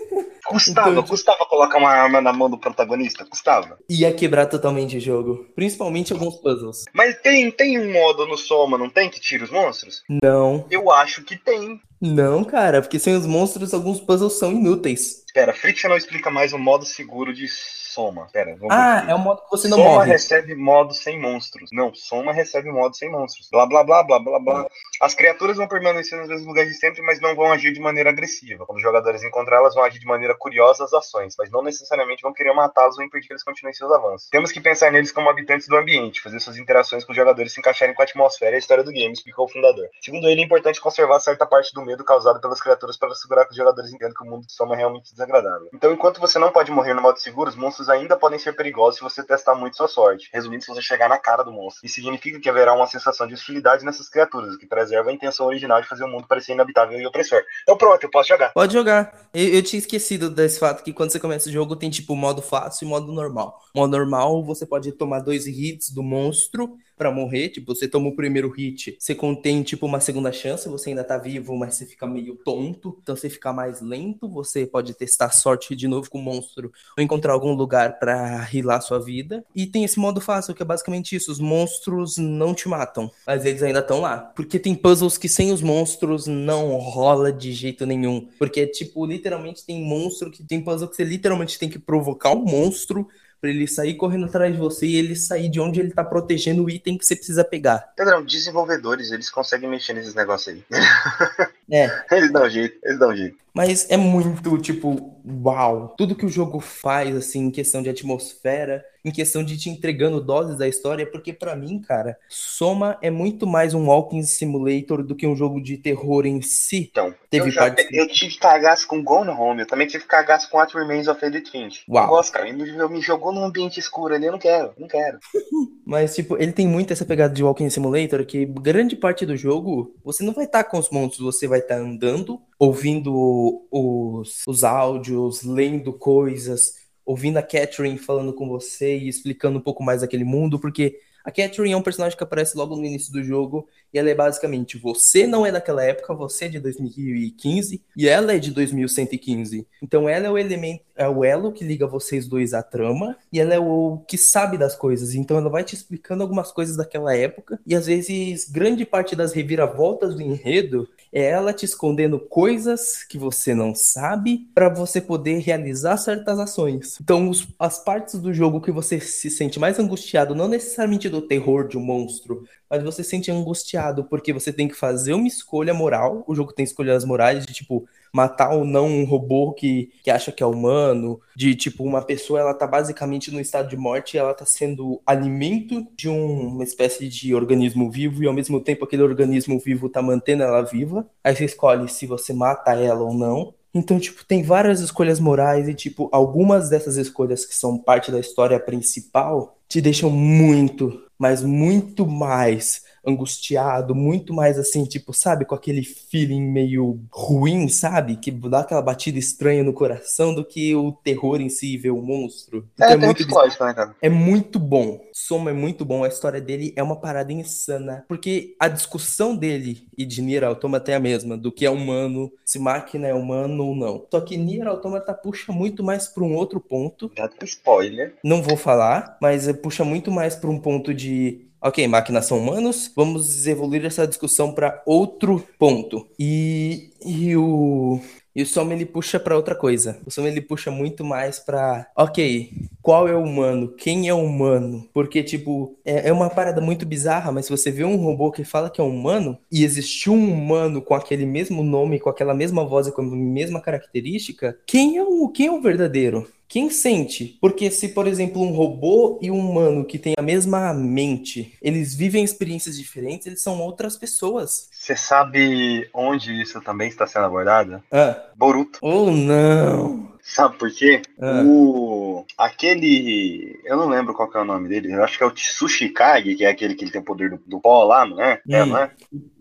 Custava, Então, custava colocar uma arma na mão do protagonista? Custava. Ia quebrar totalmente o jogo. Principalmente alguns puzzles. Mas tem, tem um modo no Soma, não tem, que tira os monstros? Não, Eu acho que tem. não, cara. Porque sem os monstros, alguns puzzles são inúteis. Espera, Frictional explica mais o modo seguro de Soma. Espera, vamos Ah, é o modo que você não Soma morre. recebe modo sem monstros. Não, Soma recebe modo sem monstros. Blá blá blá blá blá blá. As criaturas vão permanecer nos mesmos lugares de sempre, mas não vão agir de maneira agressiva. Quando os jogadores encontrá-las, vão agir de maneira curiosa às ações, mas não necessariamente vão querer matá-los ou impedir que eles continuem seus avanços. Temos que pensar neles como habitantes do ambiente, fazer suas interações com os jogadores se encaixarem com a atmosfera e a história do game, explicou o fundador. Segundo ele, é importante conservar certa parte do medo causado pelas criaturas para assegurar que os jogadores entendam que o mundo de Soma é realmente desagradável. Então, enquanto você não pode morrer no modo seguro, os monstros ainda podem ser perigosos se você testar muito sua sorte. Resumindo, se você chegar na cara do monstro. Isso significa que haverá uma sensação de hostilidade nessas criaturas, o que preserva a intenção original de fazer o mundo parecer inabitável e opressor. Então pronto, eu posso jogar. Pode jogar. Eu, eu tinha esquecido desse fato que quando você começa o jogo tem tipo modo fácil e modo normal. Modo normal, você pode tomar dois hits do monstro pra morrer. Tipo, você toma o primeiro hit, você contém, tipo, uma segunda chance, você ainda tá vivo, mas você fica meio tonto. Então você fica mais lento, você pode testar sorte de novo com o monstro ou encontrar algum lugar pra rilar sua vida. E tem esse modo fácil, que é basicamente isso: os monstros não te matam, mas eles ainda estão lá. Porque tem puzzles que sem os monstros não rola de jeito nenhum. Porque, tipo, literalmente tem monstro que tem puzzle que você literalmente tem que provocar o um monstro para ele sair correndo atrás de você e ele sair de onde ele tá protegendo o item que você precisa pegar. Pedrão, desenvolvedores, eles conseguem mexer nesses negócios aí. <laughs> É. eles dão jeito, eles dão jeito. Mas é muito, tipo, uau. Tudo que o jogo faz, assim, em questão de atmosfera, em questão de te entregando doses da história, porque para mim, cara, Soma é muito mais um walking simulator do que um jogo de terror em si. Então, Teve eu, já, partes... eu tive cagaço com Gone Home, eu também tive cagaço com What Remains of Edith Finch. Uau. Gosto, cara, ele me jogou num ambiente escuro ali, eu não quero, não quero. <laughs> Mas, tipo, ele tem muito essa pegada de walking simulator, que grande parte do jogo, você não vai estar tá com os monstros, você vai estar tá andando, ouvindo os, os áudios, lendo coisas, ouvindo a Catherine falando com você e explicando um pouco mais daquele mundo, porque a Catherine é um personagem que aparece logo no início do jogo e ela é basicamente você não é daquela época, você é de 2015 e ela é de 2115. Então ela é o elemento, é o elo que liga vocês dois à trama e ela é o que sabe das coisas. Então ela vai te explicando algumas coisas daquela época e às vezes grande parte das reviravoltas do enredo é ela te escondendo coisas que você não sabe para você poder realizar certas ações. Então, os, as partes do jogo que você se sente mais angustiado, não necessariamente do terror de um monstro, mas você se sente angustiado porque você tem que fazer uma escolha moral. O jogo tem escolhas morais de tipo matar ou não um robô que, que acha que é humano, de tipo, uma pessoa ela tá basicamente no estado de morte e ela tá sendo alimento de um, uma espécie de organismo vivo e ao mesmo tempo aquele organismo vivo tá mantendo ela viva. Aí você escolhe se você mata ela ou não. Então, tipo, tem várias escolhas morais e, tipo, algumas dessas escolhas que são parte da história principal te deixam muito, mas muito mais angustiado, muito mais assim, tipo, sabe, com aquele feeling meio ruim, sabe? Que dá aquela batida estranha no coração do que o terror em si ver o monstro. É, então, é, muito né, cara? É muito bom. Soma é muito bom, a história dele é uma parada insana, porque a discussão dele e de Nier Automata é a mesma, do que é humano, se máquina é humano ou não. Só que Nier Automata puxa muito mais para um outro ponto. Dá spoiler. Não vou falar, mas puxa muito mais para um ponto de Ok, máquinas são humanos, vamos evoluir essa discussão para outro ponto. E, e o e o Som ele puxa para outra coisa. O Som ele puxa muito mais para, ok, qual é o humano? Quem é o humano? Porque tipo, é, é, uma parada muito bizarra, mas se você vê um robô que fala que é humano e existe um humano com aquele mesmo nome, com aquela mesma voz e com a mesma característica, quem é o quem é o verdadeiro? Quem sente? Porque se, por exemplo, um robô e um humano que tem a mesma mente, eles vivem experiências diferentes, eles são outras pessoas. Você sabe onde isso também está sendo abordado? Ah. Boruto. Ou oh, não! Sabe por quê? Ah. O... Aquele. Eu não lembro qual é o nome dele. Eu acho que é o Tsushikage, que é aquele que ele tem o poder do, do pó lá, não é? é hum. É, não é?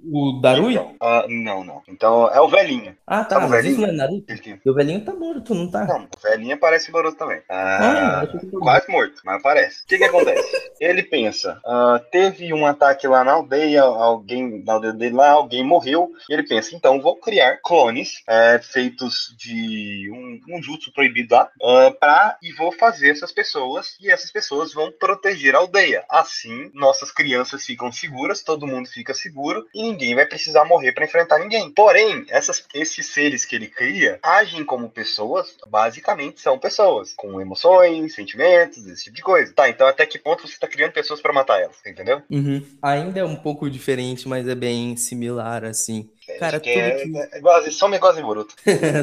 O Darui? Então, uh, não, não. Então é o velhinho. Ah, tá. Mas isso não é Naruto? O velhinho tá morto, não tá? Não, o velhinho parece Boruto também. Ah, ah quase morto, mas parece. O que que acontece? <laughs> Ele pensa, uh, teve um ataque lá na aldeia, alguém na aldeia dele lá, alguém morreu. E ele pensa, então vou criar clones é, feitos de um, um jutsu proibido lá, uh, pra, e vou fazer essas pessoas, e essas pessoas vão proteger a aldeia. Assim, nossas crianças ficam seguras, todo mundo fica seguro, e ninguém vai precisar morrer para enfrentar ninguém. Porém, essas, esses seres que ele cria agem como pessoas, basicamente são pessoas, com emoções, sentimentos, esse tipo de coisa. Tá, então até que ponto você tá criando pessoas para matar elas, entendeu? Uhum. Ainda é um pouco diferente, mas é bem similar, assim. Cara, tudo é, que. É quase, Soma é quase Boruto.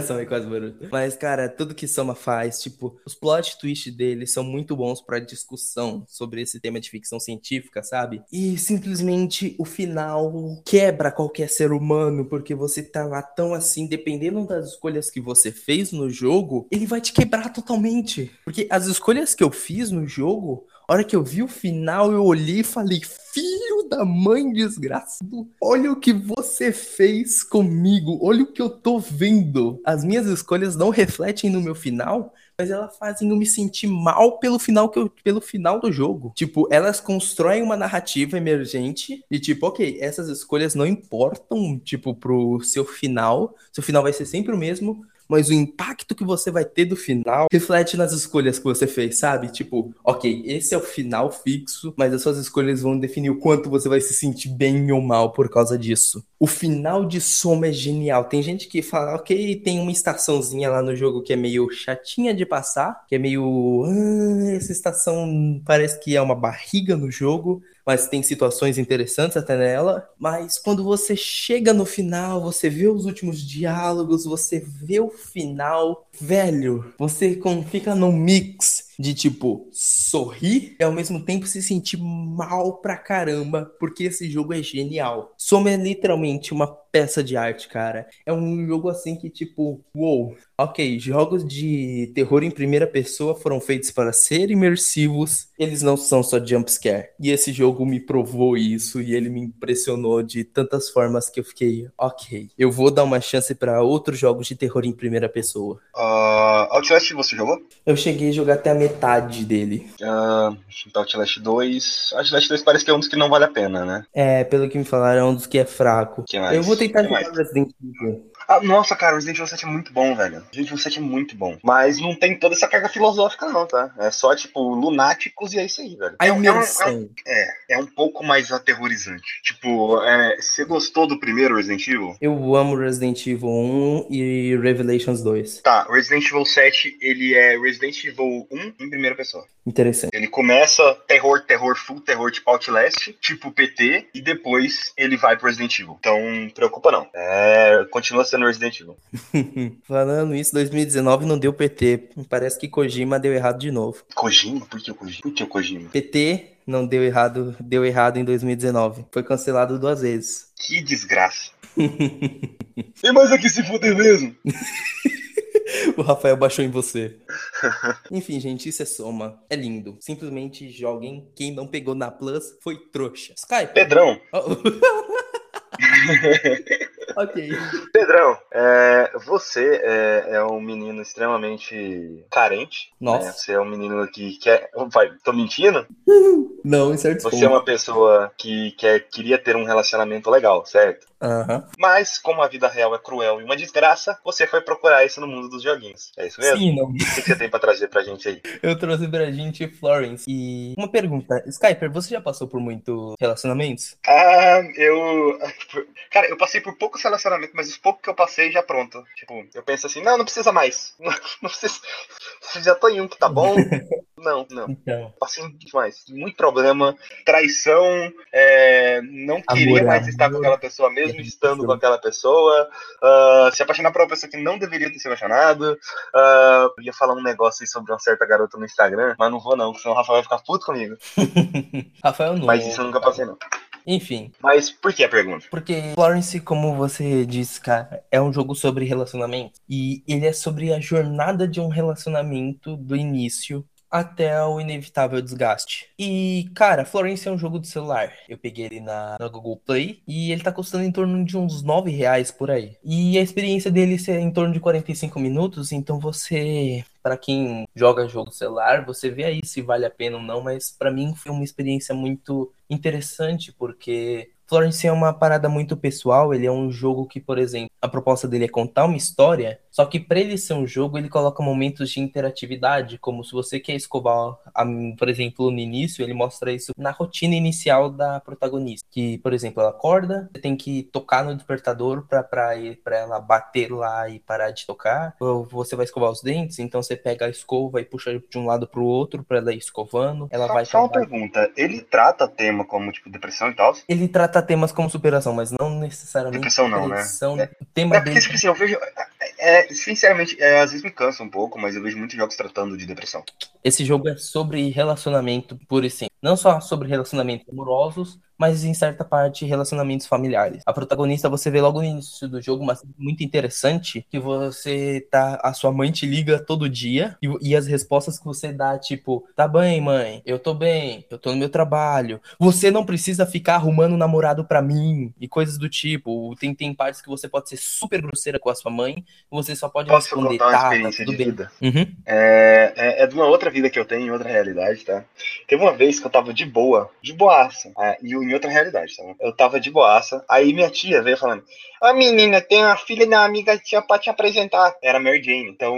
Soma é quase Boruto. Mas, cara, tudo que Soma faz, tipo, os plot twists dele são muito bons pra discussão sobre esse tema de ficção científica, sabe? E simplesmente o final quebra qualquer ser humano, porque você tá lá tão assim, dependendo das escolhas que você fez no jogo, ele vai te quebrar totalmente. Porque as escolhas que eu fiz no jogo hora que eu vi o final, eu olhei e falei: Filho da mãe desgraçado, olha o que você fez comigo, olha o que eu tô vendo. As minhas escolhas não refletem no meu final, mas elas fazem eu me sentir mal pelo final que eu, pelo final do jogo. Tipo, elas constroem uma narrativa emergente e tipo, ok, essas escolhas não importam, tipo, pro seu final. Seu final vai ser sempre o mesmo, mas o impacto que você vai ter do final reflete nas escolhas que você fez, sabe? Tipo, ok, esse é o final fixo, mas as suas escolhas vão definir o quanto você vai se sentir bem ou mal por causa disso. O final de Soma é genial. Tem gente que fala, ok, tem uma estaçãozinha lá no jogo que é meio chatinha de passar, que é meio. Ah, essa estação parece que é uma barriga no jogo mas tem situações interessantes até nela. Mas quando você chega no final, você vê os últimos diálogos, você vê o final, velho, você fica num mix de tipo sorrir e ao mesmo tempo se sentir mal pra caramba, porque esse jogo é genial. Soma é literalmente uma peça de arte, cara. É um jogo assim que tipo, uou, ok, jogos de terror em primeira pessoa foram feitos para ser imersivos, eles não são só jumpscare. E esse jogo me provou isso e ele me impressionou de tantas formas que eu fiquei, ok, eu vou dar uma chance para outros jogos de terror em primeira pessoa. Uh, Outlast você jogou? Eu cheguei a jogar até a metade dele. Uh, Outlast 2. Outlast 2 parece que é um dos que não vale a pena, né? É, pelo que me falaram, é um dos que é fraco. Que mais? Eu vou tentar Jogar mais? Resident Evil. Ah, nossa, cara, o Resident Evil 7 é muito bom, velho. Resident Evil 7 é muito bom. Mas não tem toda essa carga filosófica, não, tá? É só, tipo, lunáticos e é isso aí, velho. A é, um- é um- imersão. é, é um pouco mais aterrorizante. Tipo, é, você gostou do primeiro Resident Evil? Eu amo Resident Evil 1 e Revelations 2. Tá, Resident Evil 7, ele é Resident Evil 1 em primeira pessoa. Interessante. Ele começa terror, terror, full terror, tipo Outlast, tipo PT, e depois ele vai pro Resident Evil. Então, preocupa não. É, continua sendo Resident Evil. <laughs> Falando isso, 2019 não deu PT. Parece que Kojima deu errado de novo. Kojima? Por que o Kojima? Por que o Kojima? PT não deu errado, deu errado em 2019. Foi cancelado duas vezes. Que desgraça. Tem <laughs> mais aqui se fuder mesmo. <laughs> O Rafael baixou em você. Enfim, gente, isso é soma. É lindo. Simplesmente joguem. Quem não pegou na Plus foi trouxa. Skype. Pedrão, Oh. <laughs> ok. Pedrão, é, você é, é um menino extremamente carente. Nossa. né? Você é um menino que quer. Vai, tô mentindo? Não, em certos Você é pontos. uma pessoa que quer, queria ter um relacionamento legal, certo? Aham. Mas, como a vida real é cruel e uma desgraça, você foi procurar isso no mundo dos joguinhos. É isso mesmo? Sim, não. O que que você tem pra trazer pra gente aí? <laughs> Eu trouxe pra gente Florence. E uma pergunta: Skyper, você já passou por muitos relacionamentos? Ah, eu. <laughs> Cara, eu passei por poucos relacionamentos, mas os poucos que eu passei já pronto. Tipo, eu penso assim, não, não precisa mais. Não, <laughs> não precisa. Já tô em um que tá bom. Não, não. Então. Passei demais. Muito problema, traição, é, não queria Amor, mais estar com amor. aquela pessoa, mesmo estando com aquela pessoa. ah, se apaixonar por uma pessoa que não deveria ter se apaixonado. eu ia falar um negócio aí sobre uma certa garota no Instagram, mas não vou não, senão o Rafael vai ficar puto comigo. <laughs> Rafael não. Mas isso eu nunca passei, não. Enfim, Mas por que a pergunta? porque Florence, como você disse, cara, é um jogo sobre relacionamento. E ele é sobre a jornada de um relacionamento do início até o inevitável desgaste. E, cara, Florence é um jogo de celular. Eu peguei ele na, na Google Play e ele tá custando em torno de uns 9 reais por aí. E a experiência dele é em torno de 45 minutos, então você. Pra quem joga jogo celular, você vê aí se vale a pena ou não, mas pra mim foi uma experiência muito interessante, porque Florence é uma parada muito pessoal, ele é um jogo que, por exemplo, a proposta dele é contar uma história, só que para ele ser um jogo, ele coloca momentos de interatividade, como se você quer escovar, a- por exemplo, no início, ele mostra isso na rotina inicial da protagonista, que, por exemplo, ela acorda, você tem que tocar no despertador ir- pra ela bater lá e parar de tocar, ou você vai escovar os dentes, então você pega a escova e puxa de um lado pro outro pra ela ir escovando, ela Só, vai só uma pergunta, ele trata tema como, tipo, depressão e tal? ele trata temas como superação, mas não necessariamente Depressão não, né? depressão. É- tema É porque, dele tipo assim, eu vejo. É, sinceramente, é, às vezes me cansa um pouco, mas eu vejo muitos jogos tratando de depressão. Esse jogo é sobre relacionamento puro e simples. Não só sobre relacionamentos amorosos, mas em certa parte relacionamentos familiares. A protagonista você vê logo no início do jogo, mas muito interessante, que você tá. A sua mãe te liga todo dia e, e, as respostas que você dá, tipo, tá bem, mãe, eu tô bem, eu tô no meu trabalho. Você não precisa ficar arrumando namorado para mim e coisas do tipo. Tem, tem partes que você pode ser super grosseira com a sua mãe, você só pode Posso responder, contar uma tá, tá experiência tudo de bem. vida? Uhum. É, é, é de uma outra vida que eu tenho, em outra realidade, tá? Teve uma vez que eu tava de boa, de boaça, é, e em outra realidade, tá? Eu tava de boaça, aí minha tia veio falando, Ô menina, tem uma filha da amiga tia pra te apresentar. Era Mary Jane, então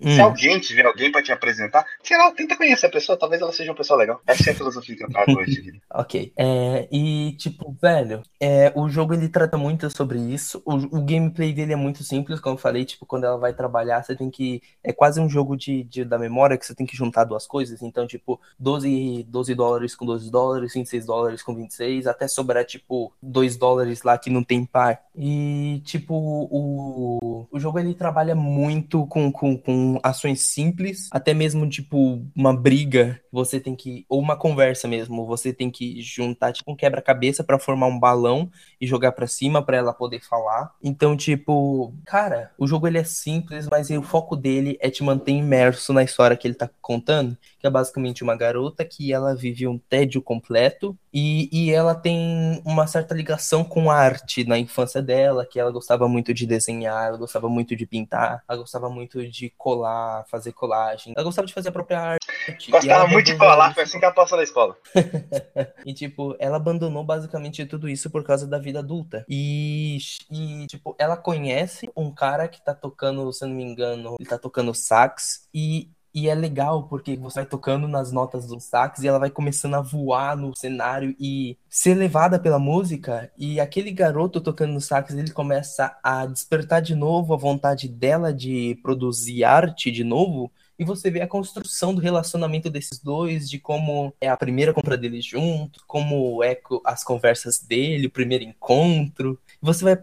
se Hum. alguém tiver alguém pra te apresentar, sei lá, tenta conhecer a pessoa, talvez ela seja uma pessoa legal. Essa é a filosofia que eu trago hoje de <laughs> vida. Ok. É, e, tipo, velho, é, o jogo ele trata muito sobre isso. O, o gameplay dele é muito simples, como eu falei, tipo, quando ela vai trabalhar, você tem que. É quase um jogo de, de- da memória que você tem que juntar duas coisas. Então, tipo, 12, 12 dólares com 12 dólares, 26 dólares com 26, até sobrar, tipo, 2 dólares lá que não tem par. E, tipo, o, o jogo ele trabalha muito com, com, com ações simples, até mesmo, tipo, uma briga, você tem que. Ou uma conversa mesmo, você tem que juntar, tipo, um quebra-cabeça pra formar um balão e jogar pra cima pra ela poder falar. Então, tipo, cara, o jogo ele é simples, mas o foco dele é te manter imerso na história que ele tá contando, que é basicamente uma garota que ela vive um tédio completo e, e ela tem uma certa ligação com arte na infância dela, que ela gostava muito de desenhar, ela gostava muito de pintar, ela gostava muito de colar, fazer colagem, ela gostava de fazer a própria arte. Gostava muito de colar, isso. foi assim que ela passou na escola. <laughs> E, tipo, ela abandonou basicamente tudo isso por causa da vida adulta. E, e, tipo, ela conhece um cara que tá tocando, se eu não me engano, ele tá tocando sax. E, e é legal porque você vai tocando nas notas do sax e ela vai começando a voar no cenário e ser levada pela música. E aquele garoto tocando no sax, ele começa a despertar de novo a vontade dela de produzir arte de novo. E você vê a construção do relacionamento desses dois, de como é a primeira compra deles junto, como é as conversas dele, o primeiro encontro. Você vai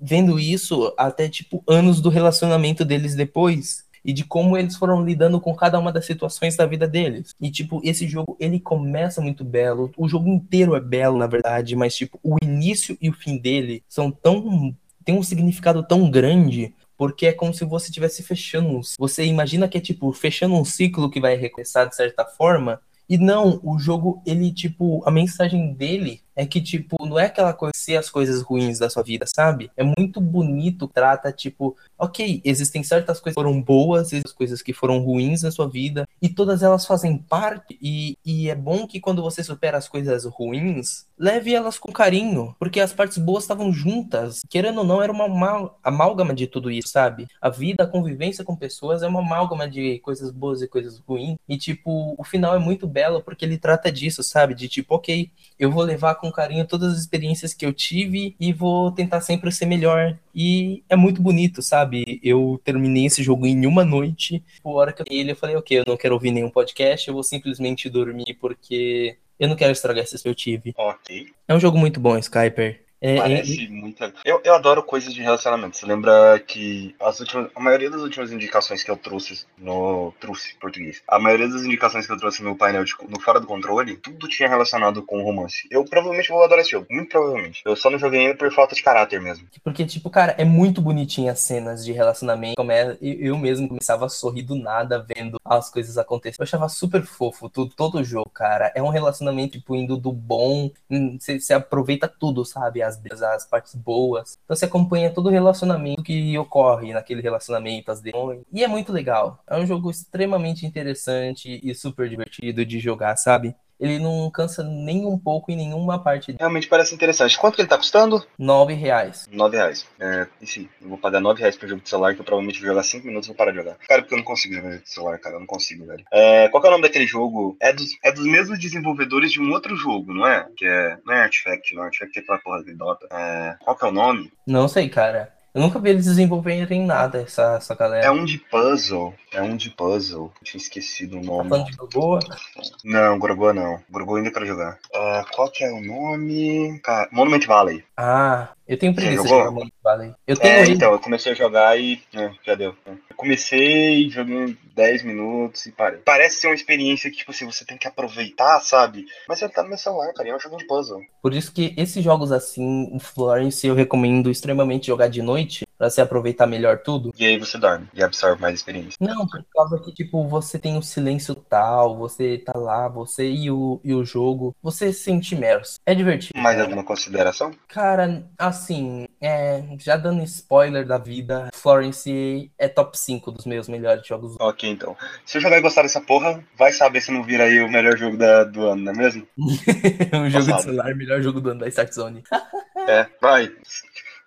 vendo isso até, tipo, anos do relacionamento deles depois. E de como eles foram lidando com cada uma das situações da vida deles. E, tipo, esse jogo, ele começa muito belo. O jogo inteiro é belo, na verdade, mas, tipo, o início e o fim dele são tão. tem um significado tão grande porque é como se você estivesse fechando um Você imagina que é tipo fechando um ciclo que vai recomeçar de certa forma. E não, o jogo, ele, tipo, a mensagem dele é que, tipo, não é aquela coisa ser as coisas ruins da sua vida, sabe? É muito bonito, trata, tipo, ok, existem certas coisas que foram boas, existem coisas que foram ruins na sua vida, e todas elas fazem parte, e, e é bom que quando você supera as coisas ruins, leve elas com carinho, porque as partes boas estavam juntas. Querendo ou não, era uma amal- amálgama de tudo isso, sabe? A vida, a convivência com pessoas é uma amálgama de coisas boas e coisas ruins. E, tipo, o final é muito belo porque ele trata disso, sabe? De tipo, ok, eu vou levar com carinho todas as experiências que eu tive e vou tentar sempre ser melhor. E é muito bonito, sabe? Eu terminei esse jogo em uma noite. Por hora que eu ele, eu falei, ok, eu não quero ouvir nenhum podcast, eu vou simplesmente dormir porque eu não quero estragar esse que eu tive. Ok. É um jogo muito bom, Skyper. É, é- Parece muito. Eu, eu adoro coisas de relacionamento. Você lembra que as últimas, a maioria das últimas indicações que eu trouxe no. Trouxe português. A maioria das indicações que eu trouxe no painel de, no Fora do Controle, tudo tinha relacionado com romance. Eu provavelmente vou adorar esse jogo. Muito provavelmente. Eu só não joguei ele por falta de caráter mesmo. Porque, tipo, cara, é muito bonitinho as cenas de relacionamento. Come... Eu eu mesmo começava a sorrir do nada vendo as coisas acontecerem. Eu achava super fofo tudo, todo o jogo, cara. É um relacionamento, tipo, indo do bom. hum, Você, você aproveita tudo, sabe? As, as partes boas. Então você acompanha todo o relacionamento que ocorre naquele relacionamento, as demões. E é muito legal. É um jogo extremamente interessante e super divertido de jogar, sabe? Ele não cansa nem um pouco em nenhuma parte. Realmente parece interessante. Quanto que ele tá custando? Nove reais. 9 reais. É, e sim, eu vou pagar 9 reais pro jogo de celular que eu provavelmente vou jogar 5 minutos e vou parar de jogar. Cara, porque eu não consigo jogar de celular, cara. Eu não consigo, velho. É, qual que é o nome daquele jogo? É dos, é dos mesmos desenvolvedores de um outro jogo, não é? Que é. Não é Artifact, não. Artifact é aquela porra de Dota. É, qual que é o nome? Não sei, cara. Eu nunca vi eles desenvolverem nada, essa, essa galera. É um de puzzle. É um de puzzle. Eu tinha esquecido o Tá nome. falando de Gogoa? Não, Gorogô não. Gorogô ainda quero jogar. Ah, qual que é o nome? Cara, Monument Valley. Ah, Eu tenho preguiça de jogar Valley. Eu tenho É, então, eu comecei a jogar e. é, já deu. Eu comecei, joguei 10 minutos e parei. Parece ser uma experiência que, tipo assim, você tem que aproveitar, sabe? Mas ele tá no meu celular, cara, e é um jogo de puzzle. Por isso que esses jogos assim, Florence, eu recomendo extremamente jogar de noite, pra você aproveitar melhor tudo. E aí você dorme e absorve mais experiência. Não, por causa que, tipo, você tem o silêncio tal, você tá lá, você e o, e o jogo, você se sente imerso. É divertido. Mais alguma consideração? Cara, assim, é, já dando spoiler da vida, Florence é top 5 dos meus melhores jogos. Ok, então. Se jogar e gostar dessa porra, vai saber se não vira aí o melhor jogo da- do ano, não é mesmo? <laughs> um jogo de celular, melhor jogo do ano da Start Zone. É, vai.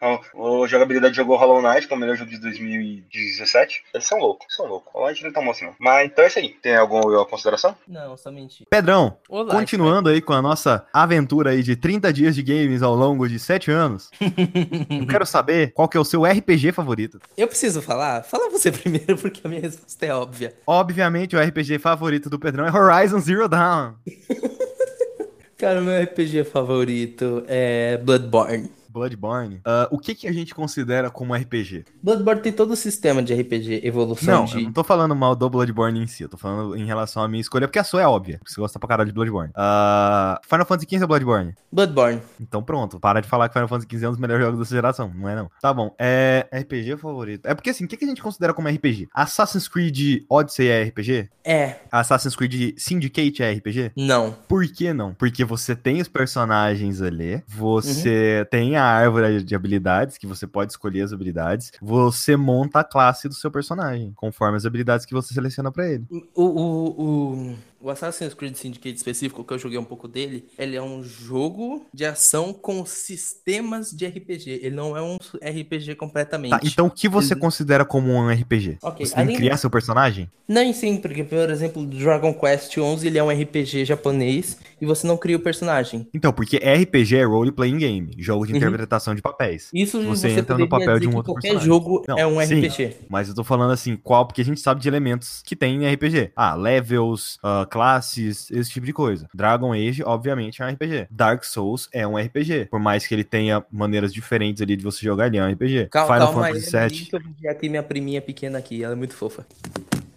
Então, o jogabilidade jogou Hollow Knight, que é o melhor jogo de 2017. Eles são loucos, são loucos. Hollow Knight não tá moço, não. Mas então é isso aí. Tem alguma consideração? Não, somente. Pedrão, Olá, continuando aí com a nossa aventura aí de 30 dias de games ao longo de 7 anos, <laughs> eu quero saber qual que é o seu RPG favorito. Eu preciso falar? Fala você <laughs> primeiro, porque a minha resposta é óbvia. Obviamente, o RPG favorito do Pedrão é Horizon Zero Dawn. <laughs> Cara, meu RPG favorito é Bloodborne. Bloodborne. Ah, o que, que a gente considera como RPG? Bloodborne tem todo o sistema de RPG, evolução Não, de. eu não tô falando mal do Bloodborne em si, eu tô falando em relação à minha escolha, porque a sua é óbvia, você gosta pra caralho de Bloodborne. Ah, Final Fantasy XV é Bloodborne? Bloodborne. Então pronto, para de falar que Final Fantasy XV é um dos melhores jogos dessa geração, não é não. Tá bom, é RPG favorito. É porque assim, o que, que a gente considera como RPG? Assassin's Creed Odyssey é RPG? É, Assassin's Creed Syndicate é RPG? não. Por que não? Porque você tem os personagens ali, você tem a árvore de habilidades, que você pode escolher as habilidades, você monta a classe do seu personagem, conforme as habilidades que você seleciona pra ele. O, o, o, o Assassin's Creed Syndicate específico, que eu joguei um pouco dele, ele é um jogo de ação com sistemas de RPG. Ele não é um RPG completamente. Tá, então o que você Ele- considera como um RPG? Ok, Você tem que criar seu personagem? Nem sim, porque, por exemplo, Dragon Quest 11 ele é um RPG japonês e você não cria o personagem. Então, porque RPG é role playing game, jogo de Uhum. interpretação de papéis. Isso Você você, entra no papel de um outro qualquer personagem. jogo Não, é um sim. RPG. Mas eu tô falando assim, qual? Porque a gente sabe de elementos que tem em RPG. Ah, levels, ah, classes, esse tipo de coisa. Dragon Age, obviamente, é um RPG. Dark Souls é um RPG. Por mais que ele tenha maneiras diferentes ali de você jogar, ele é um RPG. Calma, Final calma aí, Fantasy VII. eu vi aqui minha priminha pequena aqui, ela é muito fofa.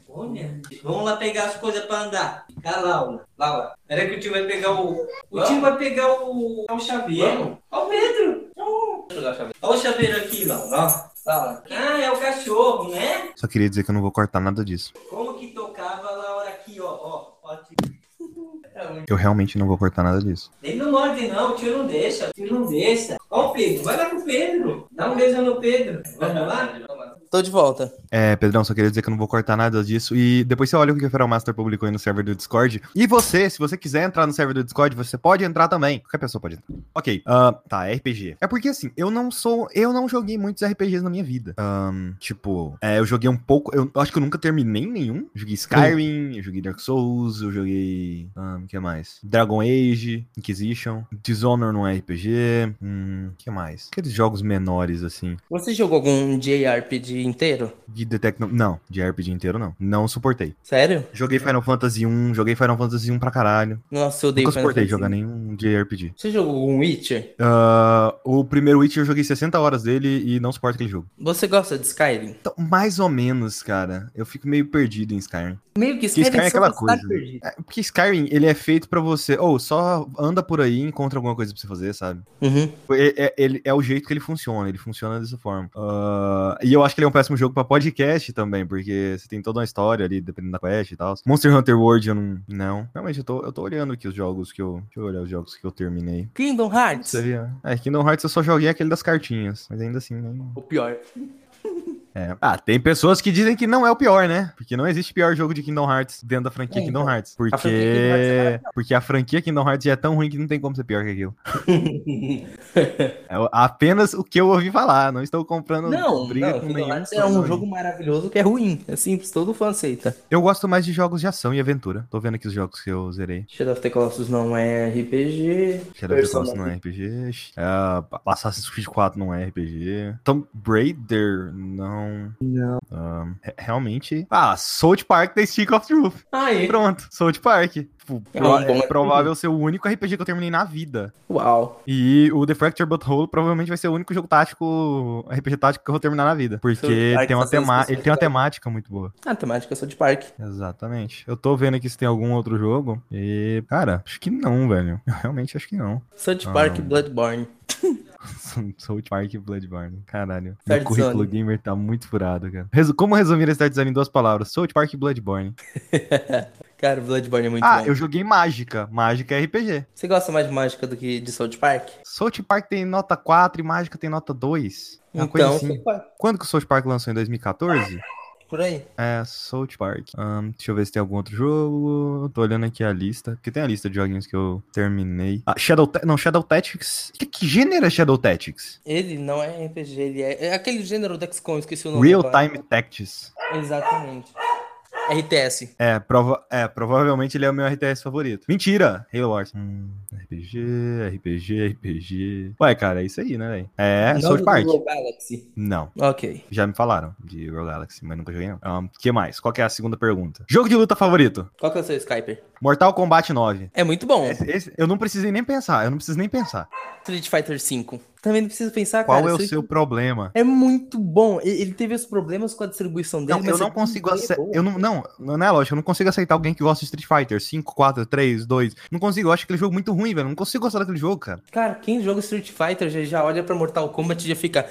Olha, vamos lá pegar as coisas pra andar. Cá, Laura. Laura, peraí que o tio vai pegar o. O tio vai pegar o. O chaveiro. Ó o Pedro. Ó o chaveiro aqui, Laura. Laura. Ah, é o cachorro, né? Só queria dizer que eu não vou cortar nada disso. Como que tocava, Laura, aqui, ó. Ó, ó. tio. Eu realmente não vou cortar nada disso. Ele não morde, não. O tio não deixa. O tio não deixa. Ó o Pedro. Vai lá pro Pedro. Dá um beijo no Pedro. Vamos lá? Tô de volta. É, Pedrão, só queria dizer que eu não vou cortar nada disso. E depois você olha o que o Feral Master publicou aí no server do Discord. E você, se você quiser entrar no server do Discord, você pode entrar também. Qualquer pessoa pode entrar. Ok, ah, tá, RPG. É porque assim, eu não sou. Eu não joguei muitos RPGs na minha vida. Ahn, tipo, é, eu joguei um pouco. Eu acho que eu nunca terminei nenhum. Joguei Skyrim, eu joguei Dark Souls, eu joguei. O que mais? Dragon Age, Inquisition. Dishonor não é RPG. Hum, que mais? Aqueles jogos menores, assim. Você jogou algum JRPG inteiro? De Detect... Não, de RPG inteiro não. Não suportei. Sério? Joguei Final Fantasy 1, joguei Final Fantasy 1 pra caralho. Nossa, eu odeio Nunca Final suportei Fantasy. jogar nenhum JRPG. Você jogou algum Witcher? Ah, o primeiro Witcher eu joguei 60 horas dele e não suporto aquele jogo. Você gosta de Skyrim? Então, mais ou menos, cara. Eu fico meio perdido em Skyrim. Meio que Skyrim, Skyrim é aquela tá coisa. perdido. É, porque Skyrim, ele é feito pra você... Ou só anda por aí e encontra alguma coisa pra você fazer, sabe? Uhum. É, é- ele, é o jeito que ele funciona, ele funciona dessa forma. Ah, e eu acho que ele é um péssimo jogo pra podcast também, porque você tem toda uma história ali, dependendo da quest e tal. Monster Hunter World eu não. Não. Realmente, eu tô, eu tô olhando aqui os jogos que eu. Deixa eu olhar os jogos que eu terminei. Kingdom Hearts? Você? É, Kingdom Hearts eu só joguei aquele das cartinhas, mas ainda assim, né? O pior. <laughs> É. Ah, tem pessoas que dizem que não é o pior, né? Porque não existe pior jogo de Kingdom Hearts dentro da franquia É, Kingdom então. Hearts. franquia Porque. Kingdom Hearts é porque a franquia Kingdom Hearts já é tão ruim que não tem como ser pior que aquilo. <laughs> É apenas o que eu ouvi falar. Não estou comprando Não, briga não, com Kingdom nenhum. Hearts é um sobre- jogo maravilhoso que é ruim. É simples, todo fã aceita. Eu gosto mais de jogos de ação e aventura. Tô vendo aqui os jogos que eu zerei. Shadow of the Colossus não é RPG. Shadow of the Colossus não é RPG. É, Assassin's Creed 4 não é RPG. Tomb Raider não Não. Não. Re- realmente. Ah, South Park da Stick of Truth. Aí. Pronto, South Park. Tipo, É pro- um bom é provável ser o único RPG que eu terminei na vida. Uau. E o The Fracture Butthole provavelmente vai ser o único jogo tático, RPG tático que eu vou terminar na vida. Porque tem uma tema... ele tem uma temática muito boa. A temática South Park. Exatamente. Eu tô vendo aqui se tem algum outro jogo. E, cara, acho que não, velho. Eu realmente acho que não. South Ah. Park Bloodborne. South Park e Bloodborne. Caralho. Meu currículo gamer tá muito furado, cara. Resu- Como resumir esse Zone em duas palavras? South Park e Bloodborne. <laughs> Cara, Bloodborne é muito ah, bom. eu joguei Mágica. Mágica é RPG. Você gosta mais de mágica do que de South Park? South Park tem nota 4 e Mágica tem nota 2. Uma então, coisa assim. Quando que o South Park lançou? Em 2014? Por aí. É, South Park. Ahn, deixa eu ver se tem algum outro jogo. Tô olhando aqui a lista. Porque tem a lista de joguinhos que eu terminei. Ah, Shadow Não, Shadow Tactics. Que, que gênero é Shadow Tactics? Ele não é RPG, ele é, é aquele gênero do XCOM, esqueci o nome. Real. Time Tactics. Exatamente. RTS. É, prova é, provavelmente ele é o meu RTS favorito. Mentira! Halo Wars. Hum, RPG, RPG, RPG. Ué, cara, é isso aí, né, velho? É, Não South Park. Galaxy. Não. Ok. Já me falaram de Rogue Galaxy, mas nunca joguei não. O que mais? Qual que é a segunda pergunta? Jogo de luta favorito? Qual que é o seu Skyper? Mortal Kombat 9. É muito bom. Esse- esse- eu não precisei nem pensar, eu não preciso nem pensar. Street Fighter V. Também não precisa pensar, Qual cara. é o seu problema? É muito bom. Ele teve os problemas com a distribuição dele, Não, eu não consigo é aceitar. Eu não, não, não é lógico, eu não consigo aceitar alguém que gosta de Street Fighter 5, 4, 3, 2. Não consigo, eu acho aquele jogo muito ruim, velho. Não consigo gostar daquele jogo, cara. Cara, quem joga Street Fighter já, já olha pra Mortal Kombat e já fica.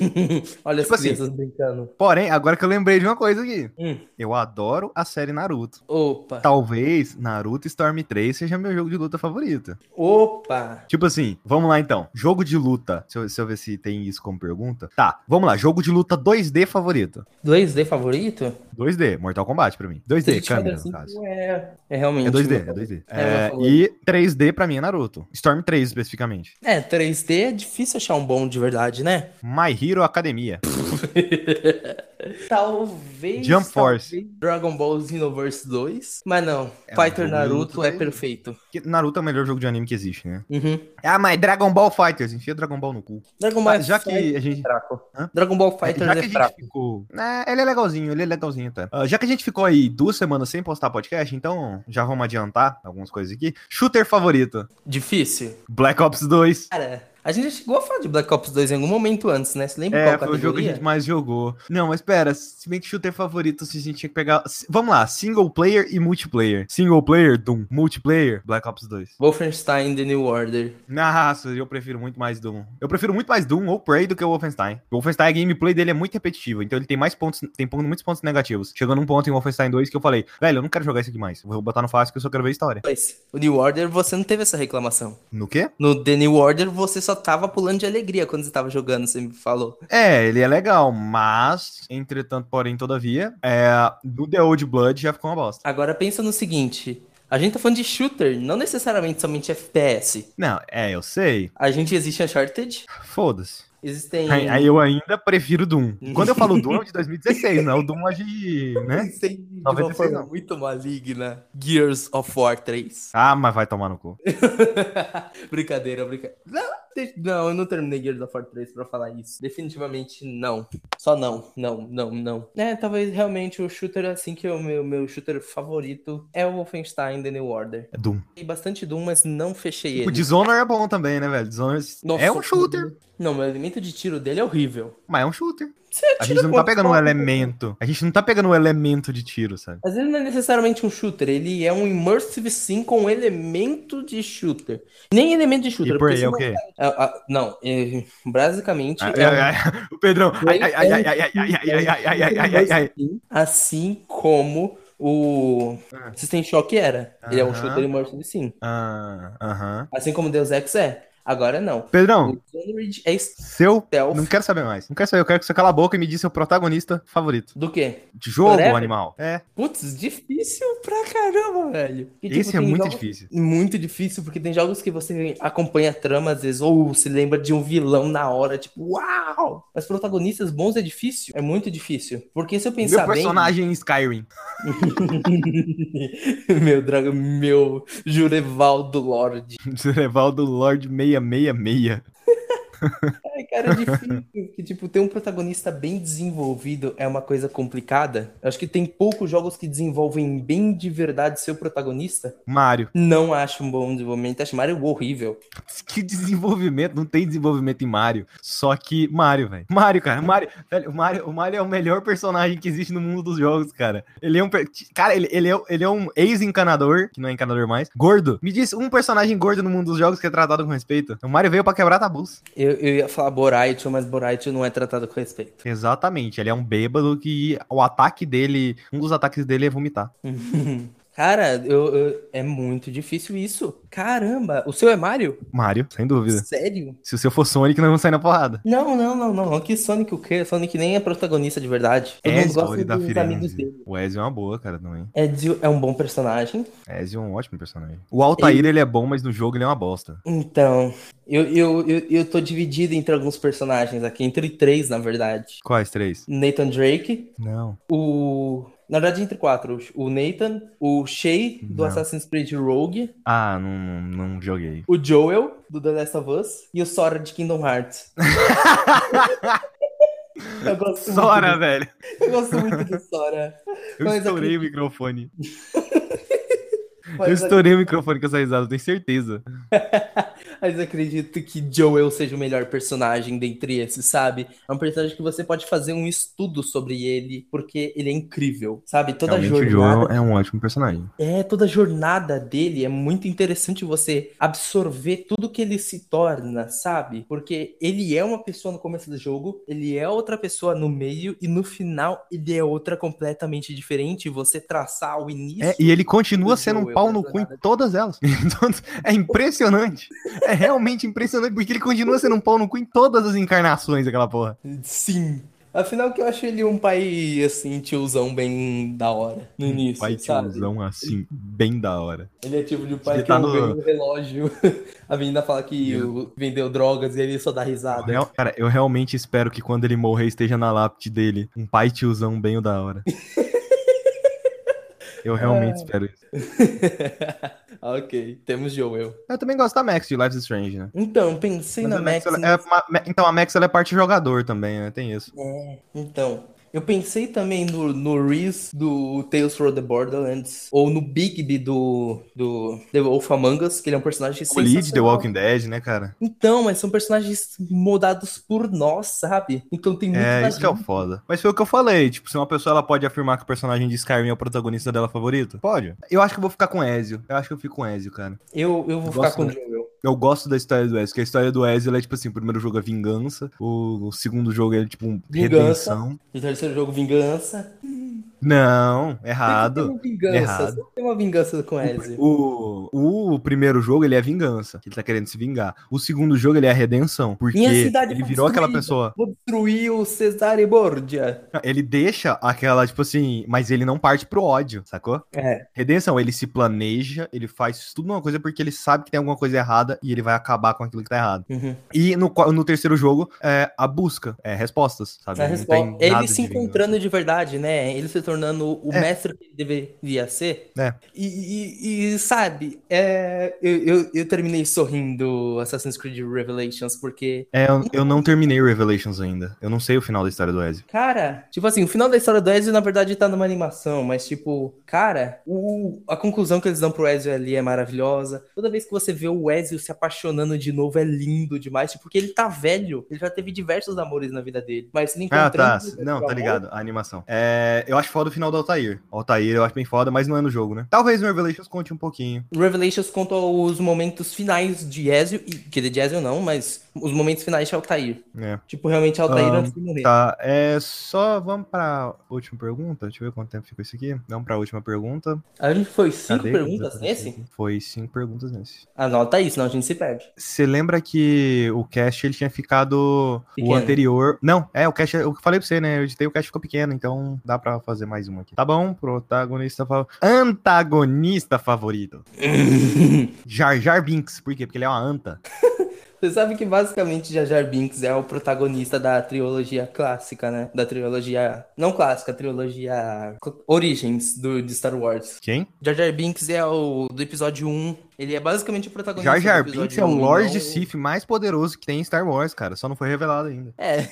<laughs> olha Tipo as assim, crianças brincando. Porém, agora que eu lembrei de uma coisa aqui. Hum. Eu adoro a série Naruto. Opa. Talvez Naruto Storm 3 seja meu jogo de luta favorito. Opa. Tipo assim, vamos lá então. Jogo de luta. Se eu, se eu ver se tem isso como pergunta. Tá, vamos lá. Jogo de luta 2D favorito. 2D favorito? 2D, Mortal Kombat pra mim. 2D, Street câmera, no caso. V é, é realmente. É 2D, meu é favorito. 2D. É, É, e 3D pra mim é Naruto. Storm 3 especificamente. É, 3D é difícil achar um bom de verdade, né? My Hero Academia. <laughs> Talvez. Jump Force. talvez Dragon Ball Xenoverse 2. Mas não. É Fighter Naruto é perfeito. Que Naruto é o melhor jogo de anime que existe, né? Uhum. Ah, mas Dragon Ball Fighters. Enfia Dragon Ball no cu. Dragon Ball Ah, já que Fighter a gente- é fraco. Hã? Dragon Ball É, Fighter já que é a gente fraco. ficou. É, ele é legalzinho, ele é legalzinho até. Ah, já que a gente ficou aí duas semanas sem postar podcast, então já vamos adiantar algumas coisas aqui. Shooter favorito: Difícil. Black Ops 2. Cara, a gente já chegou a falar de Black Ops 2 em algum momento antes, né? Você lembra É, qual foi o categoria? jogo que a gente mais jogou. Não, mas pera, se bem que shooter favorito, se a gente tinha que pegar. Vamos lá, single player e multiplayer. Single player, Doom. Multiplayer, Black Ops 2. Wolfenstein The New Order. Nossa, eu prefiro muito mais Doom. Eu prefiro muito mais Doom ou Prey do que o Wolfenstein. O Wolfenstein, a gameplay dele é muito repetitiva, então ele tem mais pontos, tem muitos pontos negativos. Chegou num ponto em Wolfenstein 2 que eu falei, velho, eu não quero jogar isso aqui mais. Vou botar no fácil que eu só quero ver a história. Mas o New Order, você não teve essa reclamação. No quê? No The New Order, você só tava pulando de alegria quando você tava jogando, você me falou. É, ele é legal, mas, entretanto, porém, todavia, é, no The Old Blood já ficou uma bosta. Agora pensa no seguinte. A gente tá falando de shooter, não necessariamente somente FPS. Não, é, eu sei. A gente existe Uncharted, Foda-se. Existem... Aí, eu ainda prefiro Doom. Quando eu falo Doom, é de 2016, né? O Doom é de, <laughs> né? Existem de uma 96 forma muito maligna. Gears of War 3. Ah, mas vai tomar no cu. <laughs> brincadeira, brincadeira. Não, não, eu não terminei Gears of War 3 pra falar isso. Definitivamente não. Só não, não, não, não. É, talvez realmente o shooter, assim, que o meu, meu shooter favorito é o Wolfenstein The New Order. É Doom. Tem bastante Doom, mas não fechei O ele. Dishonor é bom também, né, velho? Dishonor Nossa, é um shooter, Não, o elemento de tiro dele é horrível. Mas é um shooter. A gente não tá pegando um elemento. A gente não tá pegando um elemento de tiro, sabe? Mas ele não é necessariamente um shooter, ele é um immersive sim com elemento de shooter. Nem elemento de shooter. E por aí é o quê? não, basicamente. o Pedrão. Assim como o System Shock era. Ele é um shooter immersive sim. Assim como Deus Ex é. Agora não. Pedrão, é seu. stealth Não quero saber mais. Não quero saber. Eu quero que você cala a boca e me diga seu protagonista favorito. do quê? De jogo, Forever? animal. É. Putz, difícil pra caramba, velho. E, tipo, Esse é muito difícil. Muito difícil, porque tem jogos que você acompanha a trama às vezes, ou se lembra de um vilão na hora, tipo, uau! Mas protagonistas bons é difícil, é muito difícil. Porque se eu Meu pensar bem. personagem em Skyrim. <laughs> meu dragão, meu Jurevaldo Lorde. <laughs> Revaldo Lord 666. Ai, cara, é difícil. que, tipo, ter um protagonista bem desenvolvido é uma coisa complicada. Eu acho que tem poucos jogos que desenvolvem bem de verdade seu protagonista. Mario. Não acho um bom desenvolvimento. Acho Mario horrível. Que desenvolvimento? Não tem desenvolvimento em Mario. Só que Mario, velho. Mario, cara. Mario, velho, o Mario, o Mario é o melhor personagem que existe no mundo dos jogos, cara. Ele é um. Cara, ele, ele, é, ele é um ex-encanador, que não é encanador mais. Gordo. Me diz um personagem gordo no mundo dos jogos que é tratado com respeito. O Mario veio pra quebrar tabus. Eu, eu ia falar Boraitio, mas Boraitio não é tratado com respeito. Exatamente. Ele é um bêbado que o ataque dele. Um dos ataques dele é vomitar. <laughs> Cara, eu, eu- é muito difícil isso. Caramba, o seu é Mario? Mario, sem dúvida. Sério? Se o seu for Sonic, nós vamos sair na porrada. Não, não, não, não. Que Sonic o quê? Sonic nem é protagonista de verdade. Todo mundo Ezio, gosta ele da dos amigos dele. Firenze. O Ezio é uma boa, cara, também. Ezio é um bom personagem. Ezio é um ótimo personagem. O Altair, ele é bom, mas no jogo ele é uma bosta. Então, eu, eu, eu, eu tô dividido entre alguns personagens aqui, entre três, na verdade. Quais três? Nathan Drake, Não. o. Na verdade, entre quatro. O Nathan, o Shay, do Não. Assassin's Creed Rogue, Ah, não, não, não joguei. o Joel, do The Last of Us, e o Sora de Kingdom Hearts. <laughs> eu gosto Sora, muito velho. Eu gosto muito do Sora. Eu Mas estourei aqui- o microfone. <laughs> Eu estourei o microfone com essa risada, tenho certeza. <laughs> mas acredito que Joel seja o melhor personagem dentre esses, sabe? É um personagem que você pode fazer um estudo sobre ele, porque ele é incrível, sabe? Toda Realmente o jornada Joel é um ótimo personagem. É, toda a jornada dele é muito interessante você absorver tudo que ele se torna, sabe? Porque ele é uma pessoa no começo do jogo, ele é outra pessoa no meio e no final ele é outra completamente diferente. Você traçar o início. É, e ele continua do sendo um Joel pau no cu em todas elas. <laughs> É impressionante. É realmente impressionante, porque ele continua sendo um pau no cu em todas as encarnações daquela porra. Sim. Afinal, que eu acho ele um pai, assim, tiozão bem da hora no início, Pai sabe? tiozão assim, bem da hora. Ele é tipo de pai Ele que tá eu no- ganho um relógio. <laughs> A menina fala que o- vendeu drogas e ele só dá risada. Real- cara, eu realmente espero que quando ele morrer esteja na lápide dele um pai tiozão bem o da hora. <laughs> Eu realmente espero isso. <laughs> ok, temos Joel. Eu também gosto da Max de Life is Strange, né? Então, pensei Mas na a Max, Max. ela é então a Max ela é parte jogador também, né? Tem isso. Então, eu pensei também no, no Reese do Tales from the Borderlands, ou no Bigby do, do The Wolf Among Us, que ele é um personagem O Lead The. Walking Dead, né, cara? Então, mas são personagens moldados por nós, sabe? Então tem muito É, isso que é o gente. foda. Mas foi o que eu falei, tipo, se uma pessoa ela pode afirmar que o personagem de Skyrim é o protagonista dela favorito, pode. Eu acho que eu vou ficar com Ezio. Eu acho que eu fico com Ezio, cara. Eu, eu vou Eu ficar com o? Joel. Eu gosto da história do Ezio, porque a história do Ezio ela é tipo assim, o primeiro jogo é vingança, o, o segundo jogo é tipo Vingança. redenção. O terceiro jogo, Vingança. Não, Tem errado. uma vingança. Errado. Tem uma vingança com Ezio. O, o primeiro jogo, ele é vingança, ele tá querendo se vingar. O segundo jogo, ele é a redenção, porque ele virou aquela pessoa... O Cesare Borgia. Ele deixa aquela, tipo assim, mas ele não parte pro ódio, sacou? É. Redenção, ele se planeja, ele faz tudo uma coisa porque ele sabe que tem alguma coisa errada e ele vai acabar com aquilo que tá errado. Uhum. E no, no terceiro jogo, é a busca, é respostas, sabe? Não resposta- tem Ele de se vingança. encontrando de verdade, né? Ele se tornando o É. mestre que ele deveria ser. É. E, e- e, sabe, é, eu, eu, eu terminei sorrindo Assassin's Creed Revelations porque, É, eu, eu não terminei Revelations ainda. Eu não sei o final da história do Ezio. cara, tipo assim, o final da história do Ezio na verdade tá numa animação, mas tipo, cara, o, a conclusão que eles dão pro Ezio ali é maravilhosa. Toda vez que você vê o Ezio se apaixonando de novo é lindo demais, tipo, porque ele tá velho, ele já teve diversos amores na vida dele, mas ele Ah, tá. encontrando Não, tá ligado. A animação. É, eu acho foda o final do Altair. O Altair eu acho bem foda, mas não é no jogo, né? Talvez no Revelations conte um pouquinho. Revelations conta os momentos finais de Ezio, e, que de Ezio não, mas os momentos finais de Altair. É. Tipo, realmente Altair Ah, antes de morrer. Tá, é só. Vamos pra última pergunta? Deixa eu ver quanto tempo ficou isso aqui. Vamos pra última pergunta. A gente foi cinco Cadê? perguntas nesse? Foi cinco perguntas nesse. Anota aí, senão a gente se perde. Você lembra que o cast ele tinha ficado Pequeno. o anterior? Não, é, o cast, eu falei pra você, né? Eu editei o cast ficou pequeno, então dá pra fazer mais um aqui. Tá bom, protagonista favorito. Antagonista favorito. <laughs> Jar Jar Binks, por quê? Porque ele é uma anta. <laughs> Você sabe que basicamente Jar Jar Binks é o protagonista da trilogia clássica, né? Da trilogia. Não clássica, trilogia. Origins do, de Star Wars. Quem? Jar Jar Binks é o do episódio 1. Ele é basicamente o protagonista Jar Jar Binks é o 1, Lord não- Sith mais poderoso que tem em Star Wars, cara. Só não foi revelado ainda. É.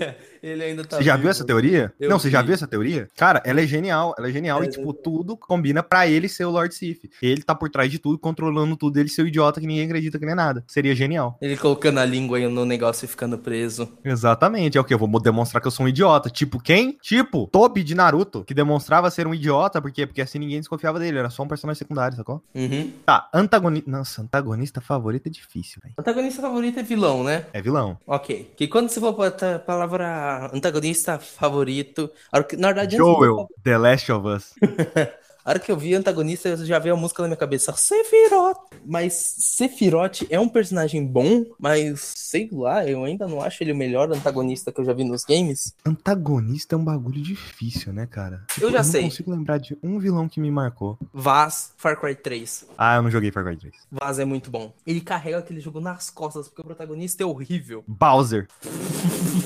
<laughs> Ele ainda tá Você já vivo. viu essa teoria? Eu não, você já vi. viu essa teoria? Cara, ela é genial. Ela é genial É, e, tipo, tudo combina pra ele ser o Lord Sith. Ele tá por trás de tudo, controlando tudo. Ele ser o idiota que ninguém acredita que nem nada. Seria genial. Ele colocando a língua aí no negócio e ficando preso. Exatamente. É o que? Eu vou demonstrar que eu sou um idiota. Tipo, quem? Tipo, Tobi de Naruto, que demonstrava ser um idiota. Por quê? Porque assim ninguém desconfiava dele. Era só um personagem secundário, sacou? Uhum. Tá, antagonista. Nossa, antagonista favorito é difícil, velho. Antagonista favorito é vilão, né? É vilão. Ok. Que quando você for pra palavra antagonista favorito. Na verdade, eu Joel, The Last of Us. <laughs> A hora que eu vi antagonista, eu já veio a música na minha cabeça. Sephiroth. Mas Sephiroth é um personagem bom, mas sei lá, eu ainda não acho ele o melhor antagonista que eu já vi nos games. Antagonista é um bagulho difícil, né, cara? Eu já não sei. consigo lembrar de um vilão que me marcou. Vaz, Far Cry 3. Ah, eu não joguei Far Cry 3. Vaz é muito bom. Ele carrega aquele jogo nas costas, porque o protagonista é horrível. Bowser. <laughs>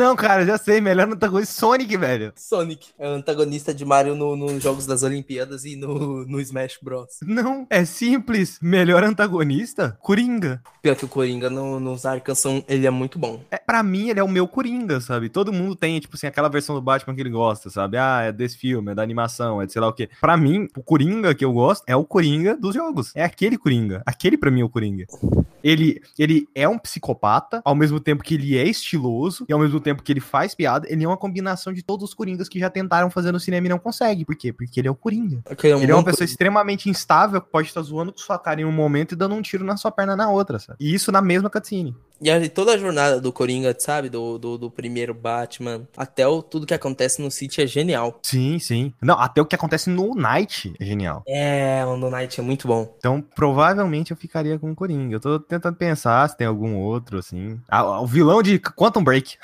Não, cara, já sei. Melhor antagonista Sonic, velho. Sonic é o antagonista de Mario no- nos Jogos das Olimpíadas e no, no Smash Bros. Não, é simples. Melhor antagonista? Coringa. Pior que o Coringa no, nos Arkham ele é muito bom. É, pra mim, ele é o meu Coringa, sabe? Todo mundo tem, tipo assim, aquela versão do Batman que ele gosta, sabe? Ah, é desse filme, é da animação, é de sei lá o quê. Pra mim, o Coringa que eu gosto é o Coringa dos jogos. É aquele Coringa. Aquele pra mim é o Coringa. Ele, ele é um psicopata, ao mesmo tempo que ele é estiloso, e ao mesmo tempo que ele faz piada, ele é uma combinação de todos os Coringas que já tentaram fazer no cinema e não consegue. Por quê? Porque ele é o Coringa. Aquele Ele é uma pessoa extremamente instável, que pode estar zoando com sua cara em um momento e dando um tiro na sua perna na outra, sabe? E isso na mesma cutscene. E toda a jornada do Coringa, sabe? Do, do, do primeiro Batman, até o, tudo que acontece no City é genial. Sim, sim. Não, até o que acontece no Night é genial. É, o No Night é muito bom. Então, provavelmente eu ficaria com o Coringa. Eu tô tentando pensar se tem algum outro, assim. Ah, o vilão de Quantum Break.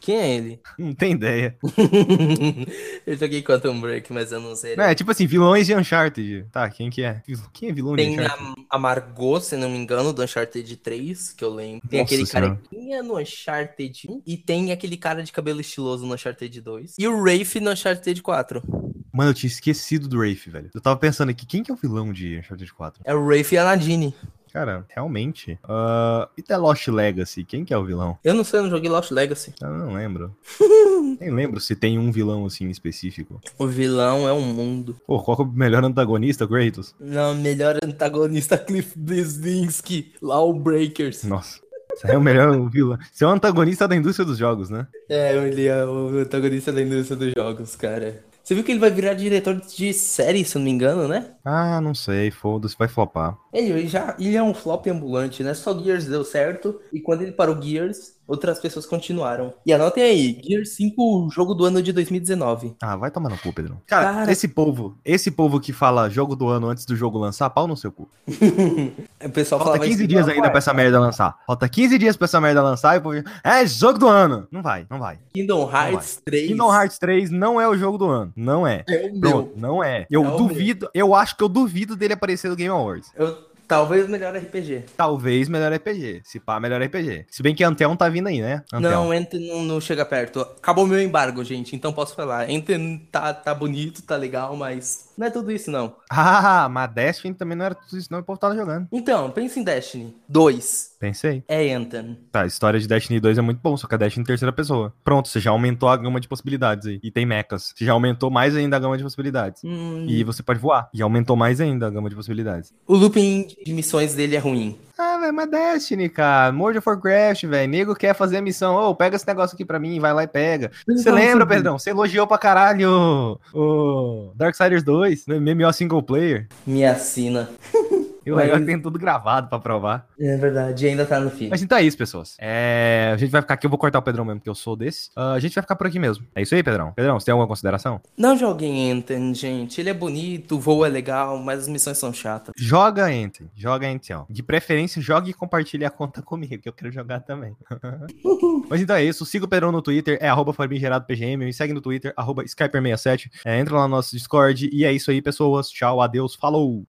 Quem é ele? <laughs> Não tem ideia. <laughs> eu joguei Quantum Break, mas eu não sei. Não, é tipo assim, vilões de Uncharted. Tá, quem que é? Quem é vilão de Tem Uncharted? a, a Margot, se não me engano, do Uncharted 3, que eu lembro. Tem Nossa aquele Senhora. carequinha no Uncharted 1. E tem aquele cara de cabelo estiloso no Uncharted 2. E o Rafe no Uncharted 4. Mano, eu tinha esquecido do Rafe, velho. Eu tava pensando aqui, quem que é o vilão de Uncharted 4? É o Rafe e a Nadine. Cara, realmente. Ah, e The Lost Legacy? Quem que é o vilão? Eu não sei, eu não joguei Lost Legacy. Eu não lembro. <laughs> Nem lembro se tem um vilão assim específico. O vilão é um mundo. Pô, qual que é o melhor antagonista, Kratos? Não, melhor antagonista <laughs> Cliff Bleszinski, Lawbreakers. Nossa. Você é o melhor vilão. Você é o antagonista da indústria dos jogos, né? É, ele é o antagonista da indústria dos jogos, cara. Você viu que ele vai virar diretor de série, se eu não me engano, né? Ah, não sei, foda-se, vai flopar. Ele, ele já ele é um flop ambulante, né? Só Gears deu certo. E quando ele parou Gears, outras pessoas continuaram. E anotem aí, Gears 5, jogo do ano de 2019. Ah, vai tomar no cu, Pedro. Cara, Cara. esse povo, esse povo que fala jogo do ano antes do jogo lançar, pau no seu cu. <laughs> O pessoal Falta falava 15 isso, dias ainda vai. pra essa merda lançar. Falta 15 dias pra essa merda lançar e o povo... É, jogo do ano. Não vai, não vai. Kingdom Hearts 3 Kingdom Hearts 3 não é o jogo do ano. Não é. é o Pronto, meu. não é. Eu É duvido, eu acho que eu duvido dele aparecer no Game Awards. Eu, talvez melhor RPG. Talvez melhor RPG. Se pá, melhor RPG. Se bem que Antel tá vindo aí, né? Antel. Não, Enten não, não chega perto. Acabou meu embargo, gente, então posso falar. Enten tá, tá bonito, tá legal, mas não é tudo isso, não. Ah, mas Destiny também não era tudo isso, não. O povo tava jogando. Então, pensa em Destiny 2. Pensei. É Enten. Tá, a história de Destiny 2 é muito bom, só que a Destiny em terceira pessoa. Pronto, você já aumentou a gama de possibilidades aí. E tem mechas. Você já aumentou mais ainda a gama de possibilidades. Hum, E você pode voar. E aumentou mais ainda a gama de possibilidades. O looping de missões dele é ruim. Ah, velho, mas Destiny, cara. World of Warcraft, velho. Nego quer fazer a missão. Ô, pega esse negócio aqui pra mim, vai lá e pega. Você lembra, Pedrão? Você elogiou pra caralho o Darksiders 2, no MMO single player. Me assina. <laughs> E o legal é que tem tudo gravado pra provar. É verdade, ainda tá no feed. Mas então é isso, pessoas. É, A gente vai ficar aqui, eu vou cortar o Pedrão mesmo, porque eu sou desse. Ah, a gente vai ficar por aqui mesmo. É isso aí, Pedrão? Pedrão, você tem alguma consideração? Não joguem Enten, gente. Ele é bonito, o voo é legal, mas as missões são chatas. Joga entre, joga entre, ó. De preferência, jogue e compartilhe a conta <laughs> comigo, que eu quero jogar também. <laughs> Mas então é isso, siga o Pedrão no Twitter, é arroba PGM, me segue no Twitter, arroba Skyper67, é, entra lá no nosso Discord, e é isso aí, pessoas. Tchau, adeus, falou!